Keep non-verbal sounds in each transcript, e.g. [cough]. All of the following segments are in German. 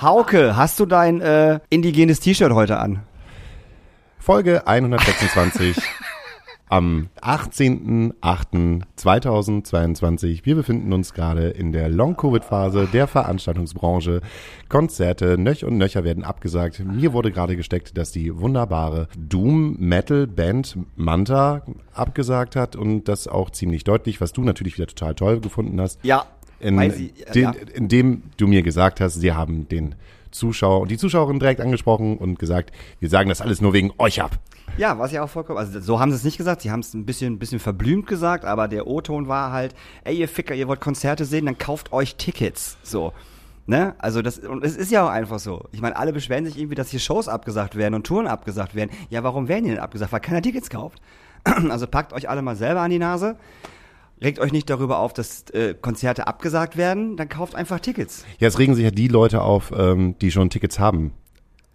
Hauke, hast du dein äh, indigenes T-Shirt heute an? Folge 126 [laughs] am 18.08.2022. Wir befinden uns gerade in der Long-Covid-Phase der Veranstaltungsbranche. Konzerte, Nöch und Nöcher werden abgesagt. Mir wurde gerade gesteckt, dass die wunderbare Doom-Metal-Band Manta abgesagt hat und das auch ziemlich deutlich, was du natürlich wieder total toll gefunden hast. Ja. In, sie- den, ja. indem du mir gesagt hast, sie haben den Zuschauer und die Zuschauerin direkt angesprochen und gesagt, wir sagen das alles nur wegen euch ab. Ja, was ja auch vollkommen, also so haben sie es nicht gesagt, sie haben es ein bisschen, ein bisschen verblümt gesagt, aber der O-Ton war halt, ey ihr Ficker, ihr wollt Konzerte sehen, dann kauft euch Tickets, so. Ne? Also das, und es ist ja auch einfach so. Ich meine, alle beschweren sich irgendwie, dass hier Shows abgesagt werden und Touren abgesagt werden. Ja, warum werden die denn abgesagt? Weil keiner Tickets kauft. [clears throat] Also packt euch alle mal selber an die Nase. Regt euch nicht darüber auf, dass äh, Konzerte abgesagt werden, dann kauft einfach Tickets. Ja, es regen sich ja die Leute auf, ähm, die schon Tickets haben.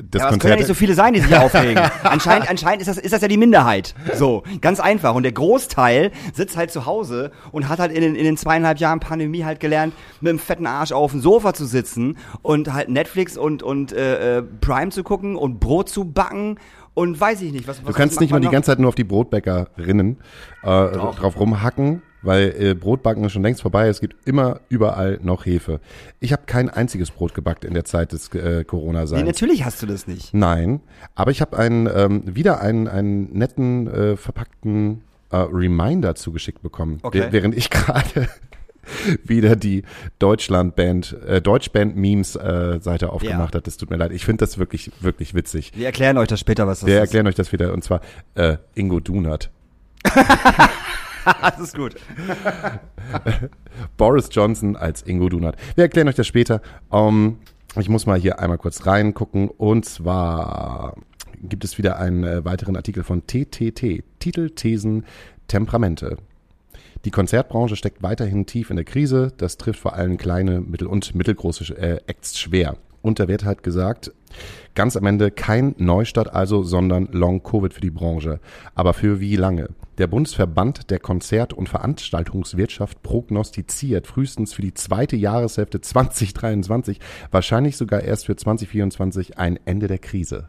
Das Ja, es können ja nicht so viele sein, die sich aufregen. [laughs] anscheinend, anscheinend ist das, ist das ja die Minderheit. So, ganz einfach. Und der Großteil sitzt halt zu Hause und hat halt in den, in den zweieinhalb Jahren Pandemie halt gelernt, mit dem fetten Arsch auf dem Sofa zu sitzen und halt Netflix und, und äh, äh, Prime zu gucken und Brot zu backen und weiß ich nicht. Was, was Du kannst nicht mal die ganze Zeit nur auf die Brotbäckerinnen äh, drauf rumhacken, weil äh, Brotbacken ist schon längst vorbei. Es gibt immer überall noch Hefe. Ich habe kein einziges Brot gebackt in der Zeit des äh, Corona-Seins. Nee, natürlich hast du das nicht. Nein, aber ich habe einen ähm, wieder einen, einen netten äh, verpackten äh, Reminder zugeschickt bekommen, Okay. Wäh- während ich [laughs] gerade wieder die Deutschland-Band, äh, Deutschband-Memes-Seite aufgemacht hat. Das tut mir leid. Ich finde das wirklich, wirklich witzig. Wir erklären euch das später, was das Wir ist. erklären euch das wieder. Und zwar äh, Ingo Dunert. [laughs] [laughs] das ist gut. [laughs] Boris Johnson als Ingo Dunert. Wir erklären euch das später. Ähm, ich muss mal hier einmal kurz reingucken. Und zwar gibt es wieder einen äh, weiteren Artikel von TTT. Titel, Thesen, Temperamente. Die Konzertbranche steckt weiterhin tief in der Krise. Das trifft vor allem kleine, mittel- und mittelgroße äh, Acts schwer. Und da wird halt gesagt, ganz am Ende kein Neustart also, sondern Long-Covid für die Branche. Aber für wie lange? Der Bundesverband der Konzert- und Veranstaltungswirtschaft prognostiziert frühestens für die zweite Jahreshälfte 2023, wahrscheinlich sogar erst für 2024 ein Ende der Krise.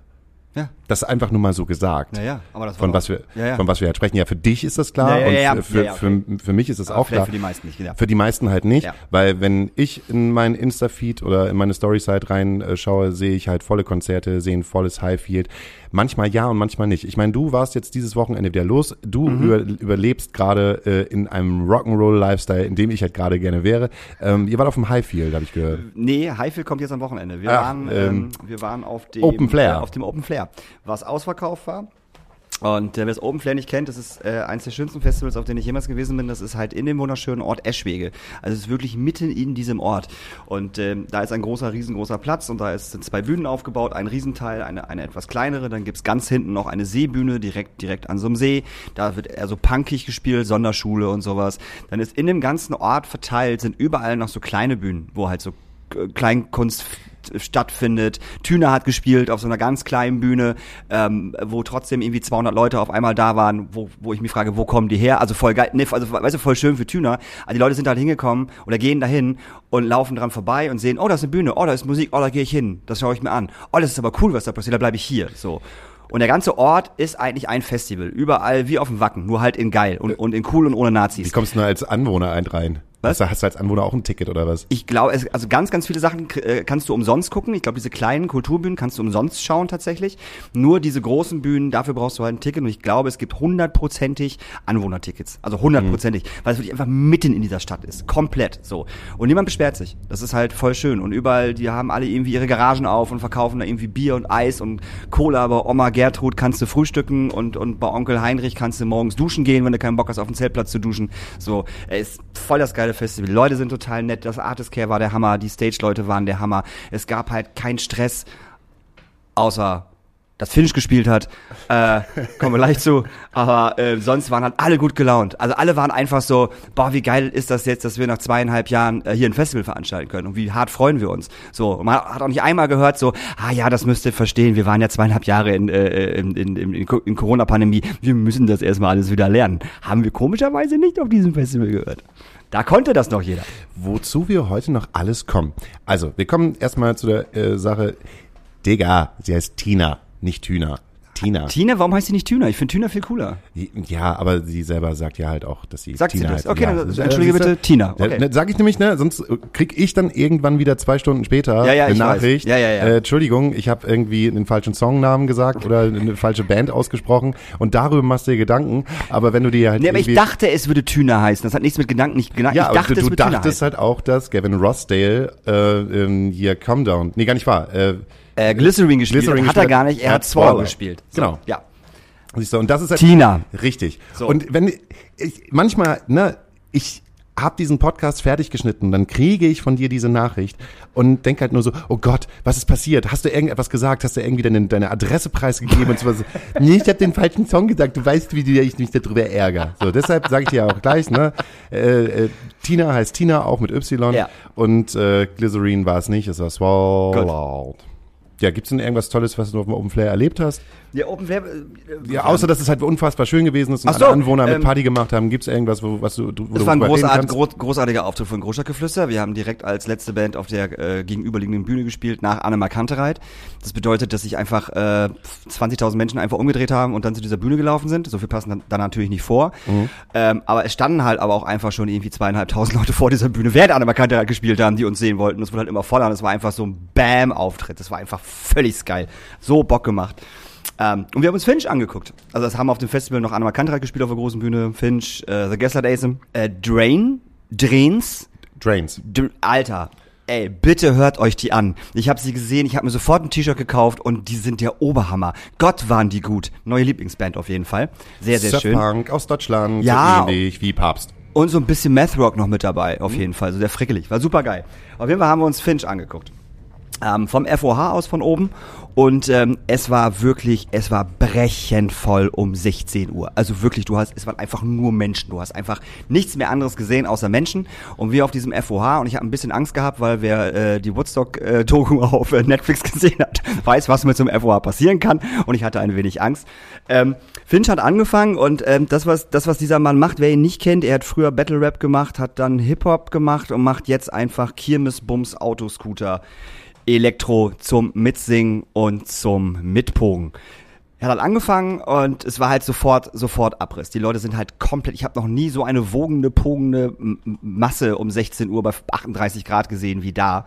Ja. Das ist einfach nur mal so gesagt. Ja, ja, aber das war von was wir, Ja, von was wir halt sprechen. Ja, für dich ist das klar und für, okay. für, für mich ist es Aber auch klar. für die meisten nicht, ja. Für die meisten halt nicht, weil wenn ich in meinen Insta-Feed oder in meine Story-Site reinschaue, sehe ich halt volle Konzerte, sehe ein volles Highfield. Manchmal ja und manchmal nicht. Ich meine, du warst jetzt dieses Wochenende wieder los. Du Mhm. über, überlebst gerade äh, in einem Rock'n'Roll-Lifestyle, in dem ich halt gerade gerne wäre. Ähm, ihr wart auf dem Highfield, habe ich gehört. Nee, Highfield kommt jetzt am Wochenende. Wir, Ach, waren, ähm, ähm, wir waren auf dem Open Flair. äh, auf dem Open Flair, was ausverkauft war. Und äh, wer das Open Flair nicht kennt, das ist äh, eines der schönsten Festivals, auf denen ich jemals gewesen bin. Das ist halt in dem wunderschönen Ort Eschwege. Also es ist wirklich mitten in diesem Ort. Und ähm, da ist ein großer, riesengroßer Platz und da ist, sind zwei Bühnen aufgebaut, ein Riesenteil, eine, eine etwas kleinere. Dann gibt's ganz hinten noch eine Seebühne, direkt, direkt an so einem See. Da wird eher so punkig gespielt, Sonderschule und sowas. Dann ist in dem ganzen Ort verteilt, sind überall noch so kleine Bühnen, wo halt so äh, Kleinkunst stattfindet. Thüner hat gespielt auf so einer ganz kleinen Bühne, ähm, wo trotzdem irgendwie 200 Leute auf einmal da waren, wo, wo ich mich frage, wo kommen die her? Also voll geil, ne, also weißt du, voll schön für Thüner. Also die Leute sind halt hingekommen oder gehen dahin und laufen dran vorbei und sehen, oh, da ist eine Bühne, oh, da ist Musik, oh, da gehe ich hin, das schaue ich mir an. Oh, das ist aber cool, was da passiert, da bleibe ich hier, so. Und der ganze Ort ist eigentlich ein Festival. Überall wie auf dem Wacken, nur halt in geil und, und in cool und ohne Nazis. Wie kommst du nur als Anwohner ein rein? Was? Hast du, hast du als Anwohner auch ein Ticket oder was? Ich glaube, also ganz, ganz viele Sachen äh, kannst du umsonst gucken. Ich glaube, diese kleinen Kulturbühnen kannst du umsonst schauen tatsächlich. Nur diese großen Bühnen, dafür brauchst du halt ein Ticket. Und ich glaube, es gibt hundertprozentig Anwohnertickets. Also hundertprozentig. Weil es wirklich einfach mitten in dieser Stadt ist. Komplett so. Und niemand beschwert sich. Das ist halt voll schön. Und überall, die haben alle irgendwie ihre Garagen auf und verkaufen da irgendwie Bier und Eis und Cola. Bei Oma Gertrud kannst du frühstücken und, und bei Onkel Heinrich kannst du morgens duschen gehen, wenn du keinen Bock hast, auf dem Zeltplatz zu duschen. So, es ist voll das geile geile Festival. Die Leute sind total nett. Das Artist Care war der Hammer. Die Stage-Leute waren der Hammer. Es gab halt keinen Stress, außer das Finish gespielt hat. Äh, kommen wir gleich zu. Aber äh, sonst waren halt alle gut gelaunt. Also alle waren einfach so, boah, wie geil ist das jetzt, dass wir nach zweieinhalb Jahren äh, hier ein Festival veranstalten können und wie hart freuen wir uns. So, man hat auch nicht einmal gehört so, ah ja, das müsst ihr verstehen, wir waren ja zweieinhalb Jahre in, äh, in, in, in, in Corona-Pandemie, wir müssen das erstmal alles wieder lernen. Haben wir komischerweise nicht auf diesem Festival gehört. Da konnte das noch jeder. Wozu wir heute noch alles kommen. Also, wir kommen erstmal zu der äh, Sache. Digga, sie heißt Tina, nicht Tüner. Tina. Tina, warum heißt sie nicht Tüner? Ich finde Tüner viel cooler. Ja, aber sie selber sagt ja halt auch, dass sie Sagt sie Tina das? heißt. Okay, ja. dann entschuldige bitte, Tina. Okay. ne, Sag ich nämlich, ne? Sonst äh, krieg ich dann irgendwann wieder zwei Stunden später Ja, ja, eine weiß. Nachricht. Ja, ja, ja. Äh, Entschuldigung, ich habe irgendwie einen falschen Songnamen gesagt oder eine falsche Band ausgesprochen und darüber machst du dir Gedanken. Aber wenn du dir halt Nee, aber ich dachte, es würde Tüner heißen. Das hat nichts mit Gedanken, nicht Gedanken. ja, ich dachte, du, du dachtest halt auch, dass Gavin Rossdale äh, ähm, hier Calm Down, nee, gar nicht wahr, äh, äh, Glycerin gespielt Glycerin hat er gespielt gar hat. nicht, er Er hat Spoiler. gespielt. Genau. Ja. Siehst du, und das ist halt Tina. Richtig. So. Und wenn ich manchmal, ne, ich habe diesen Podcast fertig geschnitten, dann kriege ich von dir diese Nachricht und denke halt nur so, oh Gott, was ist passiert? Hast du irgendetwas gesagt? Hast du irgendwie deine, deine Adresse preisgegeben und sowas? [laughs] nee, ich habe den falschen Song gesagt. Du weißt, wie ich mich darüber ärgere. So, deshalb sage ich dir auch gleich, ne, äh, äh, Tina heißt Tina, auch mit Y. Ja. Und äh, Glycerine war es nicht, es war Swallowed. Ja, gibt's denn irgendwas Tolles, was du auf dem Open Flair erlebt hast? Ja, Open Web. äh, Ja, außer dass es halt unfassbar schön gewesen ist und so, alle Anwohner mit ähm, Party gemacht haben. Gibt's irgendwas, wo, was du, du wo Das du war ein großart, groß, großartiger Auftritt von Großstadtgeflüster. Wir haben direkt als letzte Band auf der äh, gegenüberliegenden Bühne gespielt, nach Anne Kantereit. Das bedeutet, dass sich einfach äh, 20.000 Menschen einfach umgedreht haben und dann zu dieser Bühne gelaufen sind. So viel passen dann, dann natürlich nicht vor. Mhm. Ähm, aber es standen halt aber auch einfach schon irgendwie zweieinhalbtausend Leute vor dieser Bühne, während Anne Kantereit gespielt haben, die uns sehen wollten. Es wurde halt immer voller und es war einfach so ein Bam-Auftritt. Das war einfach völlig geil. So Bock gemacht. Ähm, und wir haben uns Finch angeguckt. Also das haben auf dem Festival noch Anna Kantereit gespielt auf der großen Bühne. Finch, äh, The Gaslight Asm, äh, Drain, Drains, Drains. Dr Alter. Ey, bitte hört euch die an. Ich habe sie gesehen, ich habe mir sofort ein T-Shirt gekauft und die sind der Oberhammer. Gott waren die gut. Neue Lieblingsband auf jeden Fall. Sehr, sehr schön. Surfpunk aus Deutschland, Ja. so ähnlich wie Papst. Und so ein bisschen Math Rock noch mit dabei, auf jeden Fall. So der frickelig. War super geil. Auf jeden Fall haben wir uns Finch angeguckt. Ähm, vom FOH aus von oben. Und ähm, es war wirklich, es war brechend voll um 16 Uhr. Also wirklich, du hast, es waren einfach nur Menschen. Du hast einfach nichts mehr anderes gesehen außer Menschen. Und wir auf diesem FOH, und ich habe ein bisschen Angst gehabt, weil wer äh, die Woodstock-Doku [laughs] auf äh, Netflix gesehen hat, weiß, was mit so einem FOH passieren kann. Und ich hatte ein wenig Angst. Ähm, Finch hat angefangen und ähm, das, was, das, was dieser Mann macht, wer ihn nicht kennt, er hat früher Battle Rap gemacht, hat dann Hip-Hop gemacht und macht jetzt einfach Kirmes, Bums, Autoscooter, Elektro zum Mitsingen und zum Mitpogen. Er hat halt angefangen und es war halt sofort, sofort Abriss. Die Leute sind halt komplett, ich habe noch nie so eine wogende, pogende Masse um 16 Uhr bei 38 Grad gesehen wie da.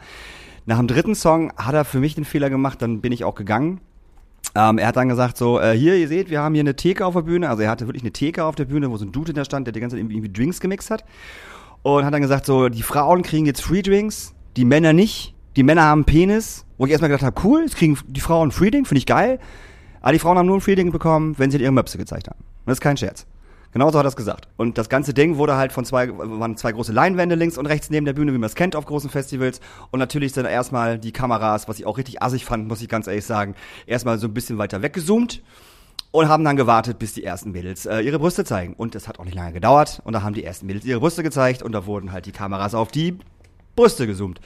Nach dem dritten Song hat er für mich den Fehler gemacht, dann bin ich auch gegangen. Ähm, er hat dann gesagt so, äh, hier, ihr seht, wir haben hier eine Theke auf der Bühne. Also er hatte wirklich eine Theke auf der Bühne, wo so ein Dude hinter stand, der die ganze Zeit irgendwie Drinks gemixt hat. Und hat dann gesagt so, die Frauen kriegen jetzt Free Drinks, die Männer nicht. Die Männer haben einen Penis. Wo ich erstmal gedacht habe, cool, jetzt kriegen die Frauen Free Drink, finde ich geil. Aber die Frauen haben nur ein Free Drink bekommen, wenn sie ihre Möpse gezeigt haben. Und das ist kein Scherz. Genauso hat er es gesagt. Und das ganze Ding wurde halt von zwei, waren zwei große Leinwände links und rechts neben der Bühne, wie man es kennt auf großen Festivals. Und natürlich sind erstmal die Kameras, was ich auch richtig assig fand, muss ich ganz ehrlich sagen, erstmal so ein bisschen weiter weggezoomt und haben dann gewartet, bis die ersten Mädels äh, ihre Brüste zeigen. Und das hat auch nicht lange gedauert. Und da haben die ersten Mädels ihre Brüste gezeigt und da wurden halt die Kameras auf die Brüste gezoomt.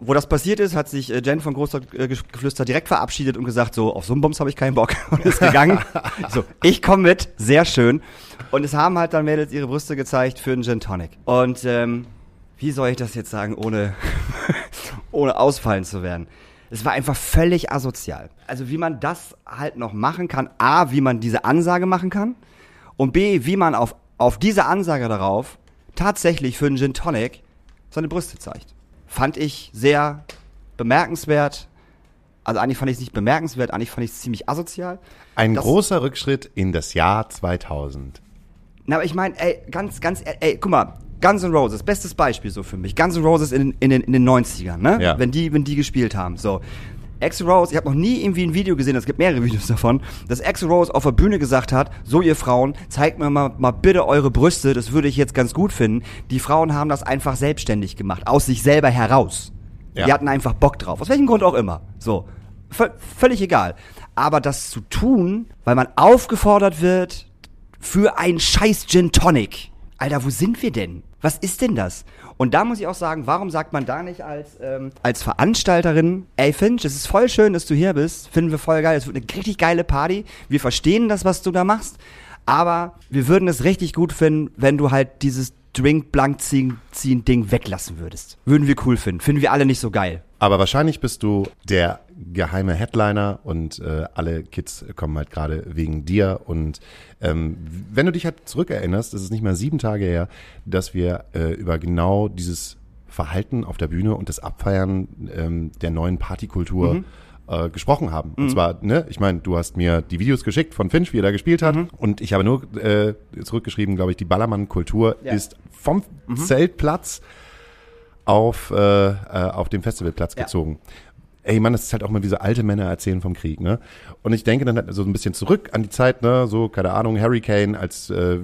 Wo das passiert ist, hat sich äh, Jen von Großstadtgeflüster direkt verabschiedet und gesagt, so, auf so einen Bums habe ich keinen Bock [laughs] und ist gegangen. [laughs] so, ich komme mit, sehr schön. Und es haben halt dann Mädels ihre Brüste gezeigt für einen Gin Tonic. Und ähm, wie soll ich das jetzt sagen, ohne, [laughs] ohne ausfallen zu werden? Es war einfach völlig asozial. Also wie man das halt noch machen kann. A, wie man diese Ansage machen kann. Und B, wie man auf, auf diese Ansage darauf tatsächlich für einen Gin Tonic seine Brüste zeigt. Fand ich sehr bemerkenswert. Also eigentlich fand ich es nicht bemerkenswert, eigentlich fand ich es ziemlich asozial. Ein Das- großer Rückschritt in das Jahr 2000. Na, aber ich meine, ey, ganz, ganz, ey, guck mal, Guns N' Roses, bestes Beispiel so für mich. Guns N' Roses in, in, den, in den 90ern, ne? Ja. Wenn die, wenn die gespielt haben, so. Axel Rose, ich habe noch nie irgendwie ein Video gesehen, es gibt mehrere Videos davon, dass Axel Rose auf der Bühne gesagt hat, so ihr Frauen, zeigt mir mal, mal bitte eure Brüste, das würde ich jetzt ganz gut finden. Die Frauen haben das einfach selbstständig gemacht, aus sich selber heraus. Ja. Die hatten einfach Bock drauf, aus welchem Grund auch immer. So, v völlig egal. Aber das zu tun, weil man aufgefordert wird für einen scheiß Gin Tonic. Alter, wo sind wir denn? Was ist denn das? Und da muss ich auch sagen, warum sagt man da nicht als, ähm, als Veranstalterin, ey Finch, es ist voll schön, dass du hier bist, finden wir voll geil, es wird eine richtig geile Party, wir verstehen das, was du da machst, aber wir würden es richtig gut finden, wenn du halt dieses Drink blank ziehen, ziehen Ding weglassen würdest. Würden wir cool finden, finden wir alle nicht so geil. Aber wahrscheinlich bist du der geheime Headliner und äh, alle Kids kommen halt gerade wegen dir. Und ähm, wenn du dich halt zurückerinnerst, ist nicht mal sieben Tage her, dass wir äh, über genau dieses Verhalten auf der Bühne und das Abfeiern ähm, der neuen Partykultur äh, gesprochen haben. Und zwar, ne, ich meine, du hast mir die Videos geschickt von Finch, wie er da gespielt hat. Und ich habe nur äh, zurückgeschrieben, glaube ich, die Ballermann-Kultur Ja. ist vom Zeltplatz auf, äh, äh, auf dem Festivalplatz Ja. gezogen. Ey Mann, das ist halt auch mal wie so alte Männer erzählen vom Krieg, ne? Und ich denke dann halt so ein bisschen zurück an die Zeit, ne, so, keine Ahnung, Hurricane, als äh,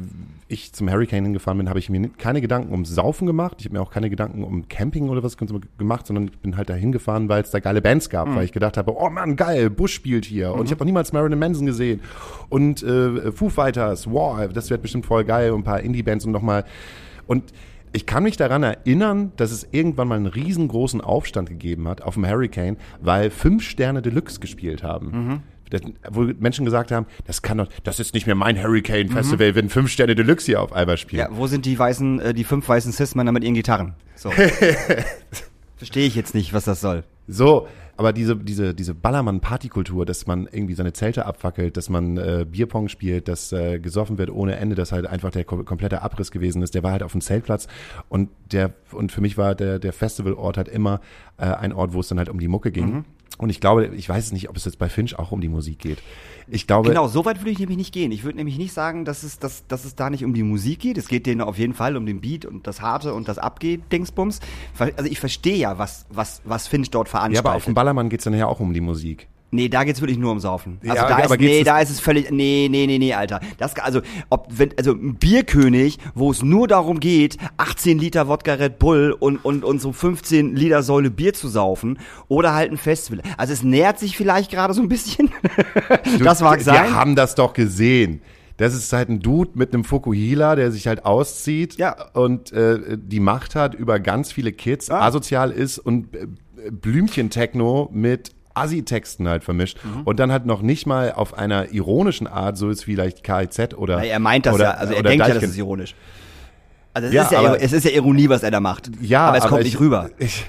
ich zum Hurricane hingefahren bin, habe ich mir keine Gedanken ums Saufen gemacht. Ich habe mir auch keine Gedanken um Camping oder was gemacht, sondern ich bin halt da hingefahren, weil es da geile Bands gab, weil ich gedacht habe, oh Mann, geil, Bush spielt hier. Und ich habe noch niemals Marilyn Manson gesehen. Und äh, Foo Fighters, wow, das wird bestimmt voll geil. Und ein paar Indie-Bands und nochmal. Und ich kann mich daran erinnern, dass es irgendwann mal einen riesengroßen Aufstand gegeben hat auf dem Hurricane, weil fünf Sterne Deluxe gespielt haben. Das, wo Menschen gesagt haben, das kann doch, das ist nicht mehr mein Hurricane Festival, wenn fünf Sterne Deluxe hier auf einmal spielen. Ja, wo sind die weißen, äh, die fünf weißen Cis-Männer mit ihren Gitarren? So. [laughs] Verstehe ich jetzt nicht, was das soll. So, aber diese, diese, diese Ballermann-Partykultur, dass man irgendwie seine Zelte abfackelt, dass man äh, Bierpong spielt, dass äh, gesoffen wird ohne Ende, dass halt einfach der kom komplette Abriss gewesen ist. Der war halt auf dem Zeltplatz und der, und für mich war der, der Festivalort halt immer äh, ein Ort, wo es dann halt um die Mucke ging. Mhm. Und ich glaube, ich weiß es nicht, ob es jetzt bei Finch auch um die Musik geht. Ich glaube, Genau, so weit würde ich nämlich nicht gehen. Ich würde nämlich nicht sagen, dass es, dass, dass es da nicht um die Musik geht. Es geht denen auf jeden Fall um den Beat und das Harte und das Abgeht-Dingsbums. Also ich verstehe ja, was, was, was Finch dort ja, veranstaltet. aber auf dem Ballermann geht's dann ja auch um die Musik. Nee, da geht's wirklich nur um Saufen. Also Ja, da ist, nee, es- da ist es völlig, nee, nee, nee, nee, Alter. Das, also, ob, wenn, also, ein Bierkönig, wo es nur darum geht, 18 Liter Wodka Red Bull und, und, und so 15 Liter Säule Bier zu saufen, oder halt ein Festival. Also, es nähert sich vielleicht gerade so ein bisschen. [laughs] das mag wir, sein. Wir haben das doch gesehen. Das ist halt ein Dude mit einem Fukuhila, der sich halt auszieht Ja. und äh, die Macht hat über ganz viele Kids, Ja. asozial ist und äh, Blümchen-Techno mit Assi-Texten halt vermischt Mhm. und dann halt noch nicht mal auf einer ironischen Art, so ist vielleicht KIZ oder Na, er meint das oder, ja, also er denkt ja, das Deichkind. ist ironisch. Also, es, Ja, ist ja, aber- es ist ja Ironie, was er da macht. Ja, aber es kommt ich, nicht rüber. Ich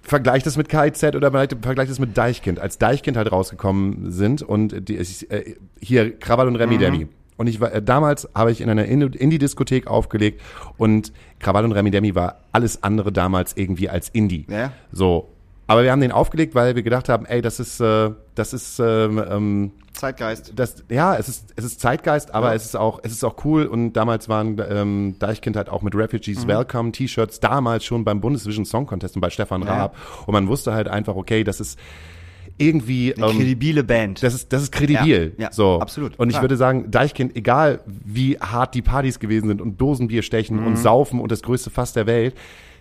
vergleich das mit KIZ oder vergleich das mit Deichkind. Als Deichkind halt rausgekommen sind und die, äh, hier Krawall und Mhm. Remi Demi. Und ich war, äh, damals habe ich in einer Indie- Indie-Diskothek aufgelegt und Krawall und Remi Demi war alles andere damals irgendwie als Indie. Ja. So. Aber wir haben den aufgelegt, weil wir gedacht haben, ey, das ist, äh, das ist, ähm, ähm, Zeitgeist. das, ja, es ist, es ist Zeitgeist, aber Ja. es ist auch, es ist auch cool. Und damals waren ähm, Deichkind halt auch mit Mhm. Refugees Welcome T-Shirts damals schon beim Bundesvision Song Contest und bei Stefan Ja. Raab. Und man wusste halt einfach, okay, das ist irgendwie, Eine ähm, kredibile Band. das ist, das ist kredibil. Ja, ja, so. absolut, Und ich klar. würde sagen, Deichkind, egal wie hart die Partys gewesen sind und Dosenbier stechen Mhm. und saufen und das größte Fass der Welt,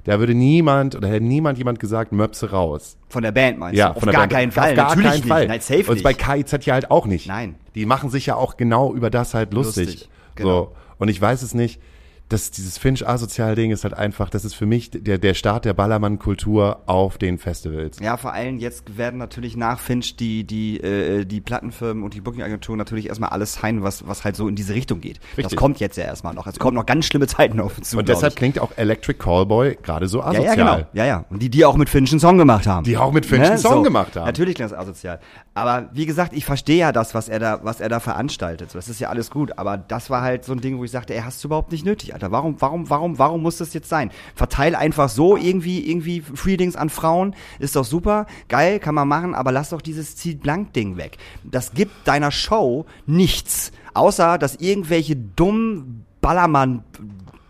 da würde niemand oder hätte niemand jemand gesagt, Möpse raus. von der Band meinst Ja, du? Auf von der gar Band. keinen Fall. Auf gar Natürlich keinen nicht. Fall. Nein, safe Und bei KIZ ja halt auch nicht. Nein. Die machen sich ja auch genau über das halt lustig. Lustig, genau. So. Und ich weiß es nicht. Das, dieses Finch-Asozial-Ding ist halt einfach, das ist für mich der, der Start der Ballermann-Kultur auf den Festivals. Ja, vor allem jetzt werden natürlich nach Finch die, die, äh, die Plattenfirmen und die Booking-Agenturen natürlich erstmal alles sein, was, was halt so in diese Richtung geht. Das Richtig. kommt jetzt ja erstmal noch. Es kommen noch ganz schlimme Zeiten auf uns zu. Und deshalb klingt auch Electric Callboy gerade so ja, asozial. ja, genau. Ja, ja. Und die, die auch mit Finch einen Song gemacht haben. Die auch mit Finch einen Song gemacht haben. Natürlich klingt das asozial. Aber wie gesagt, ich verstehe ja das, was er da, was er da veranstaltet. So, das ist ja alles gut. Aber das war halt so ein Ding, wo ich sagte, ey, hast du überhaupt nicht nötig, Alter. Warum, warum, warum, warum muss das jetzt sein? Verteil einfach so irgendwie, irgendwie Freedings an Frauen. Ist doch super. Geil, kann man machen. Aber lass doch dieses Ziel blank Ding weg. Das gibt deiner Show nichts. Außer, dass irgendwelche dummen Ballermann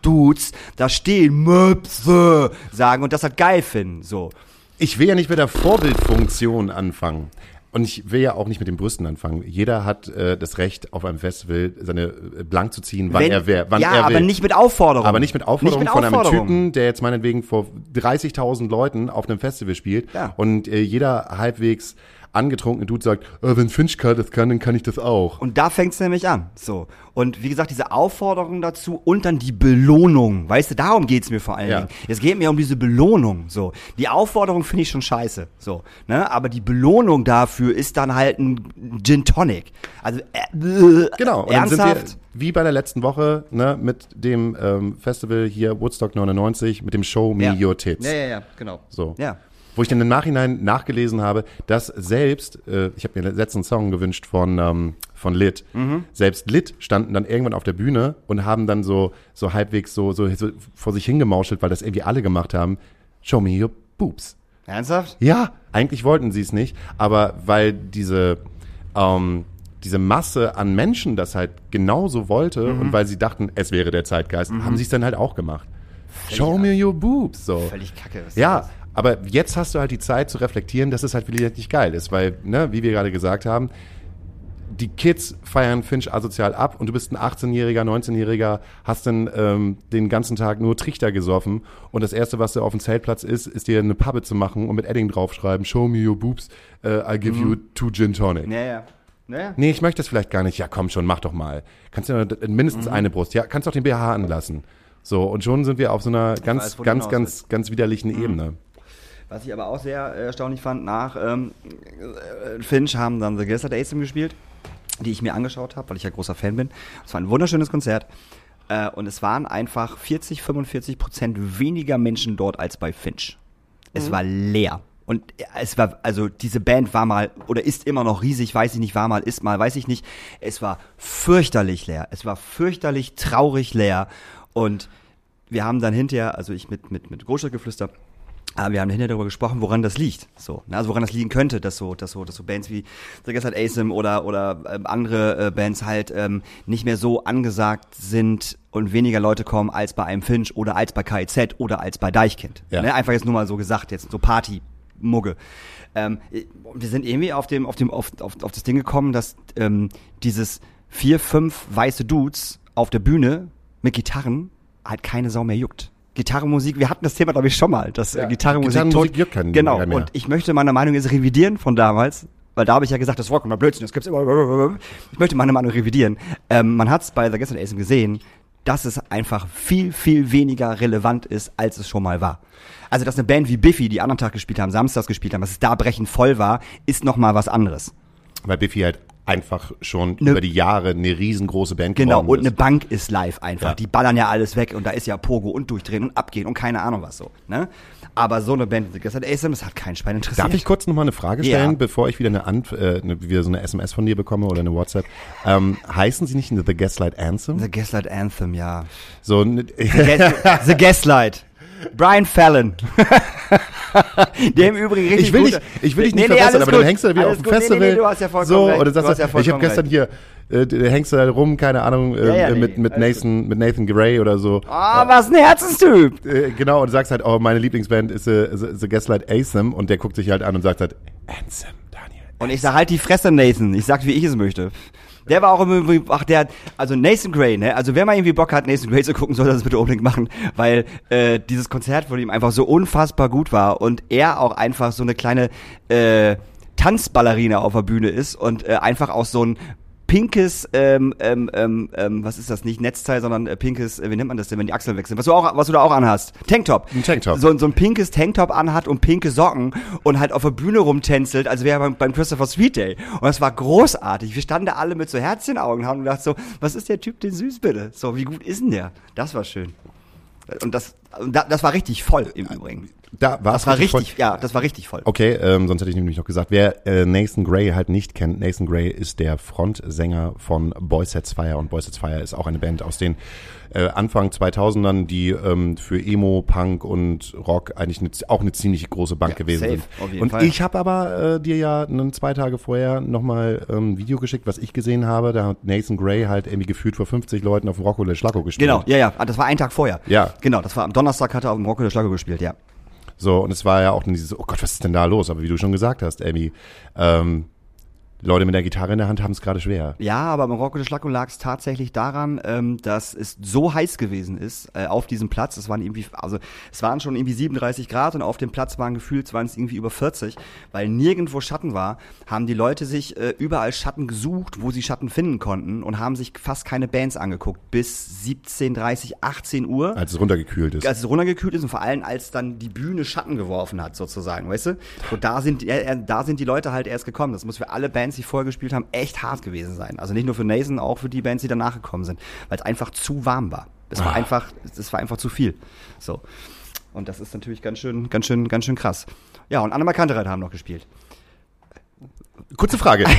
Dudes da stehen, Möpse, sagen und das halt geil finden, so. Ich will ja nicht mit der Vorbildfunktion anfangen. Und ich will ja auch nicht mit den Brüsten anfangen. Jeder hat äh, das Recht, auf einem Festival seine äh, blank zu ziehen, wann Wenn- er wer, wann ja, er will. aber nicht mit Aufforderung. Aber nicht mit Aufforderung Nicht mit von einem Aufforderung. Typen, der jetzt meinetwegen vor 30.000 Leuten auf einem Festival spielt Ja. und äh, jeder halbwegs angetrunkene Dude sagt, äh, wenn Finch das kann, dann kann ich das auch. Und da fängt's nämlich an. So. Und wie gesagt, diese Aufforderung dazu und dann die Belohnung. Weißt du, darum geht's mir vor allen Ja. Dingen. Es geht mir um diese Belohnung. So. Die Aufforderung finde ich schon scheiße. So. Ne? Aber die Belohnung dafür ist dann halt ein Gin Tonic. Also, äh, Genau, und dann sind ernsthaft? wie bei der letzten Woche ne, mit dem ähm, Festival hier Woodstock 99 mit dem Show Me Your Tits. Ja, ja, ja, genau. So. Ja. Wo ich dann im Nachhinein nachgelesen habe, dass selbst, äh, ich habe mir den letzten Song gewünscht von, ähm, von Lit, Mhm. selbst Lit standen dann irgendwann auf der Bühne und haben dann so, so halbwegs so, so, so vor sich hingemauschelt, weil das irgendwie alle gemacht haben. Show me your boobs. Ernsthaft? Ja, eigentlich wollten sie es nicht, aber weil diese, ähm, diese Masse an Menschen das halt genauso wollte Mhm. und weil sie dachten, es wäre der Zeitgeist, haben sie es dann halt auch gemacht. Show me your boobs. So. Völlig kacke. Was Ja? Aber jetzt hast du halt die Zeit zu reflektieren, dass es halt wirklich nicht geil ist, weil, ne, wie wir gerade gesagt haben, die Kids feiern Finch asozial ab und du bist ein 18-Jähriger, 19-Jähriger, hast dann ähm, den ganzen Tag nur Trichter gesoffen und das Erste, was du auf dem Zeltplatz ist, ist dir eine Pappe zu machen und mit Edding draufschreiben, show me your boobs, äh, I give you two gin tonic. Ja, ja. Ja. Nee, ich möchte das vielleicht gar nicht. Ja, komm schon, mach doch mal. Kannst du mindestens Mhm. eine Brust. Ja, kannst doch den BH anlassen. So, und schon sind wir auf so einer ganz, weiß, ganz, ganz, ganz widerlichen Mhm. Ebene. Was ich aber auch sehr äh, erstaunlich fand, nach ähm, äh, Finch haben dann The Ace gespielt, die ich mir angeschaut habe, weil ich ja großer Fan bin. Es war ein wunderschönes Konzert. Äh, und es waren einfach 40, 45 Prozent weniger Menschen dort als bei Finch. Es war leer. Und es war, also diese Band war mal oder ist immer noch riesig, weiß ich nicht, war mal, ist mal, weiß ich nicht. Es war fürchterlich leer. Es war fürchterlich traurig leer. Und wir haben dann hinterher, also ich mit, mit, mit Großstadtgeflüster, aber wir haben hinterher darüber gesprochen, woran das liegt. So, ne? Also woran das liegen könnte, dass so, dass so, dass so Bands wie The Guess Asym oder, oder ähm, andere äh, Bands halt ähm, nicht mehr so angesagt sind und weniger Leute kommen als bei einem Finch oder als bei KIZ oder als bei Deichkind. Ja. Ne? Einfach jetzt nur mal so gesagt, jetzt so Party. Mugge. Ähm, wir sind irgendwie auf dem, auf dem, auf, auf, auf das Ding gekommen, dass ähm, dieses vier, fünf weiße Dudes auf der Bühne mit Gitarren halt keine Sau mehr juckt. Gitarrenmusik, wir hatten das Thema, glaube ich, schon mal, dass Ja, äh, Gitarrenmusik, Gitarrenmusik tot- keinen Genau, mehr. und ich möchte meine Meinung jetzt revidieren von damals, weil da habe ich ja gesagt, das ist vollkommener Blödsinn, das gibt's immer. Ich möchte meine Meinung revidieren. Ähm, man hat es bei The Guest Ace gesehen, dass es einfach viel, viel weniger relevant ist, als es schon mal war. Also, dass eine Band wie Biffy, die anderen Tag gespielt haben, samstags gespielt haben, dass es da brechend voll war, ist noch mal was anderes. Weil Biffy halt einfach schon Ne- über die Jahre eine riesengroße Band Genau, und eine ist. Bank ist live einfach. Ja. Die ballern ja alles weg und da ist ja Pogo und durchdrehen und abgehen und keine Ahnung was so. Ne? Aber so eine Band The Guest Ace, das hat keinen Schwein interessiert. Darf ich kurz noch mal eine Frage stellen, Ja. bevor ich wieder eine, Ant äh, eine, wieder so eine SMS von dir bekomme oder eine WhatsApp? Ähm, heißen sie nicht The Gaslight Anthem? The Gaslight Anthem, ja. So, Gas The Gaslight. Brian Fallon. [laughs] Der im Übrigen richtig ich will gut- dich, ich will dich Nee, nicht nee, verbessern, aber dann gut. hängst du da wieder Alles auf dem Festival. Nee, nee, du hast ja vollkommen so, oder sagst du hast ja ich habe gestern hier, äh, hängst du da rum, keine Ahnung, äh, Ja, ja, äh, nee, mit, mit, Nathan, mit Nathan Gray oder so. Ah, was ein Herzenstyp. Äh, genau, und du sagst halt, oh, meine Lieblingsband ist äh, The, The Gaslight Anthem und der guckt sich halt an und sagt halt, Anthem, Daniel. Und ich sag halt die Fresse, Nathan. Ich sag, wie ich es möchte. Der war auch irgendwie, ach, der hat, also Nathan Gray, ne? Also wer mal irgendwie Bock hat, Nathan Gray zu gucken, soll das bitte unbedingt machen, weil äh, dieses Konzert von ihm einfach so unfassbar gut war und er auch einfach so eine kleine äh, Tanzballerina auf der Bühne ist und äh, einfach auch so ein pinkes, ähm, ähm, ähm, ähm, was ist das, nicht Netzteil, sondern äh, pinkes, äh, wie nennt man das denn, wenn die Achseln wechseln, was du auch, was du da auch anhast, Tanktop. Ein Tanktop. So, so ein pinkes Tanktop anhat und pinke Socken und halt auf der Bühne rumtänzelt, als wäre er beim, beim Christopher Sweet Day. Und das war großartig. Wir standen da alle mit so Herzchenaugen haben und gedacht so, was ist der Typ denn süß bitte? So, wie gut ist denn der? Das war schön. Und das, das war richtig voll im Übrigen. Da war Das war richtig, ja, das war richtig voll. Okay, ähm, sonst hätte ich nämlich noch gesagt, wer äh, Nathan Gray halt nicht kennt, Nathan Gray ist der Frontsänger von Boys Sets Fire und Boys Sets Fire ist auch eine Band aus den äh, Anfang 2000ern, die ähm, für Emo, Punk und Rock eigentlich eine, auch eine ziemlich große Bank Ja, gewesen safe, sind. und Fall. ich habe aber äh, dir ja einen, zwei Tage vorher nochmal ähm, ein Video geschickt, was ich gesehen habe. Da hat Nathan Gray halt irgendwie gefühlt vor 50 Leuten auf dem Rocco Le Schlacco gespielt. Genau, ja, ja, ah, das war ein Tag vorher. Ja. Genau, das war am Donnerstag hat er auf dem Rocco der Schlager gespielt, ja. So, und es war ja auch dieses, oh Gott, was ist denn da los? Aber wie du schon gesagt hast, Amy, ähm, Leute mit der Gitarre in der Hand haben es gerade schwer. Ja, aber im Rocco de Schlacko lag es tatsächlich daran, ähm, dass es so heiß gewesen ist äh, auf diesem Platz. Es waren irgendwie, also es waren schon irgendwie 37 Grad und auf dem Platz waren gefühlt, waren es irgendwie über 40, weil nirgendwo Schatten war, haben die Leute sich äh, überall Schatten gesucht, wo sie Schatten finden konnten und haben sich fast keine Bands angeguckt bis 17, 30, 18 Uhr. Als es runtergekühlt ist. als es runtergekühlt ist und vor allem als dann die Bühne Schatten geworfen hat sozusagen, weißt du? Und da sind äh, da sind die Leute halt erst gekommen. Das muss für alle Bands, die vorher gespielt haben, echt hart gewesen sein. Also nicht nur für Nathan, auch für die Bands, die danach gekommen sind, weil es einfach zu warm war. Es war Ah. einfach, es war einfach zu viel. So. Und das ist natürlich ganz schön, ganz schön, ganz schön krass. Ja, und Annemar Kantereit haben noch gespielt. Kurze Frage. [laughs]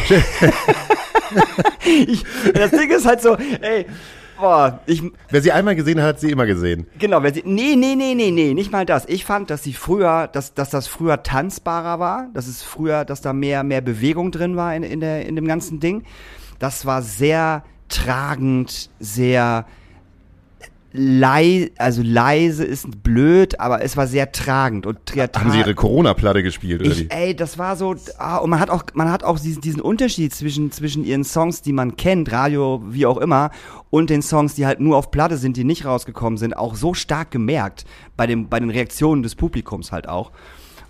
Ich, das Ding ist halt so, ey, boah, ich, Wer sie einmal gesehen hat, hat sie immer gesehen. Genau, wenn sie, nee, nee, nee, nee, nee, nicht mal das. Ich fand, dass sie früher, dass, dass das früher tanzbarer war, dass es früher, dass da mehr, mehr Bewegung drin war in, in, der, in dem ganzen Ding. Das war sehr tragend, sehr leise, also leise ist blöd, aber es war sehr tragend und sehr Haben sie ihre Corona-Platte gespielt, oder wie? ich, ey, das war so, ah, und man hat auch, man hat auch diesen, diesen Unterschied zwischen, zwischen ihren Songs, die man kennt, Radio, wie auch immer, und den Songs, die halt nur auf Platte sind, die nicht rausgekommen sind, auch so stark gemerkt, bei dem, bei den Reaktionen des Publikums halt auch.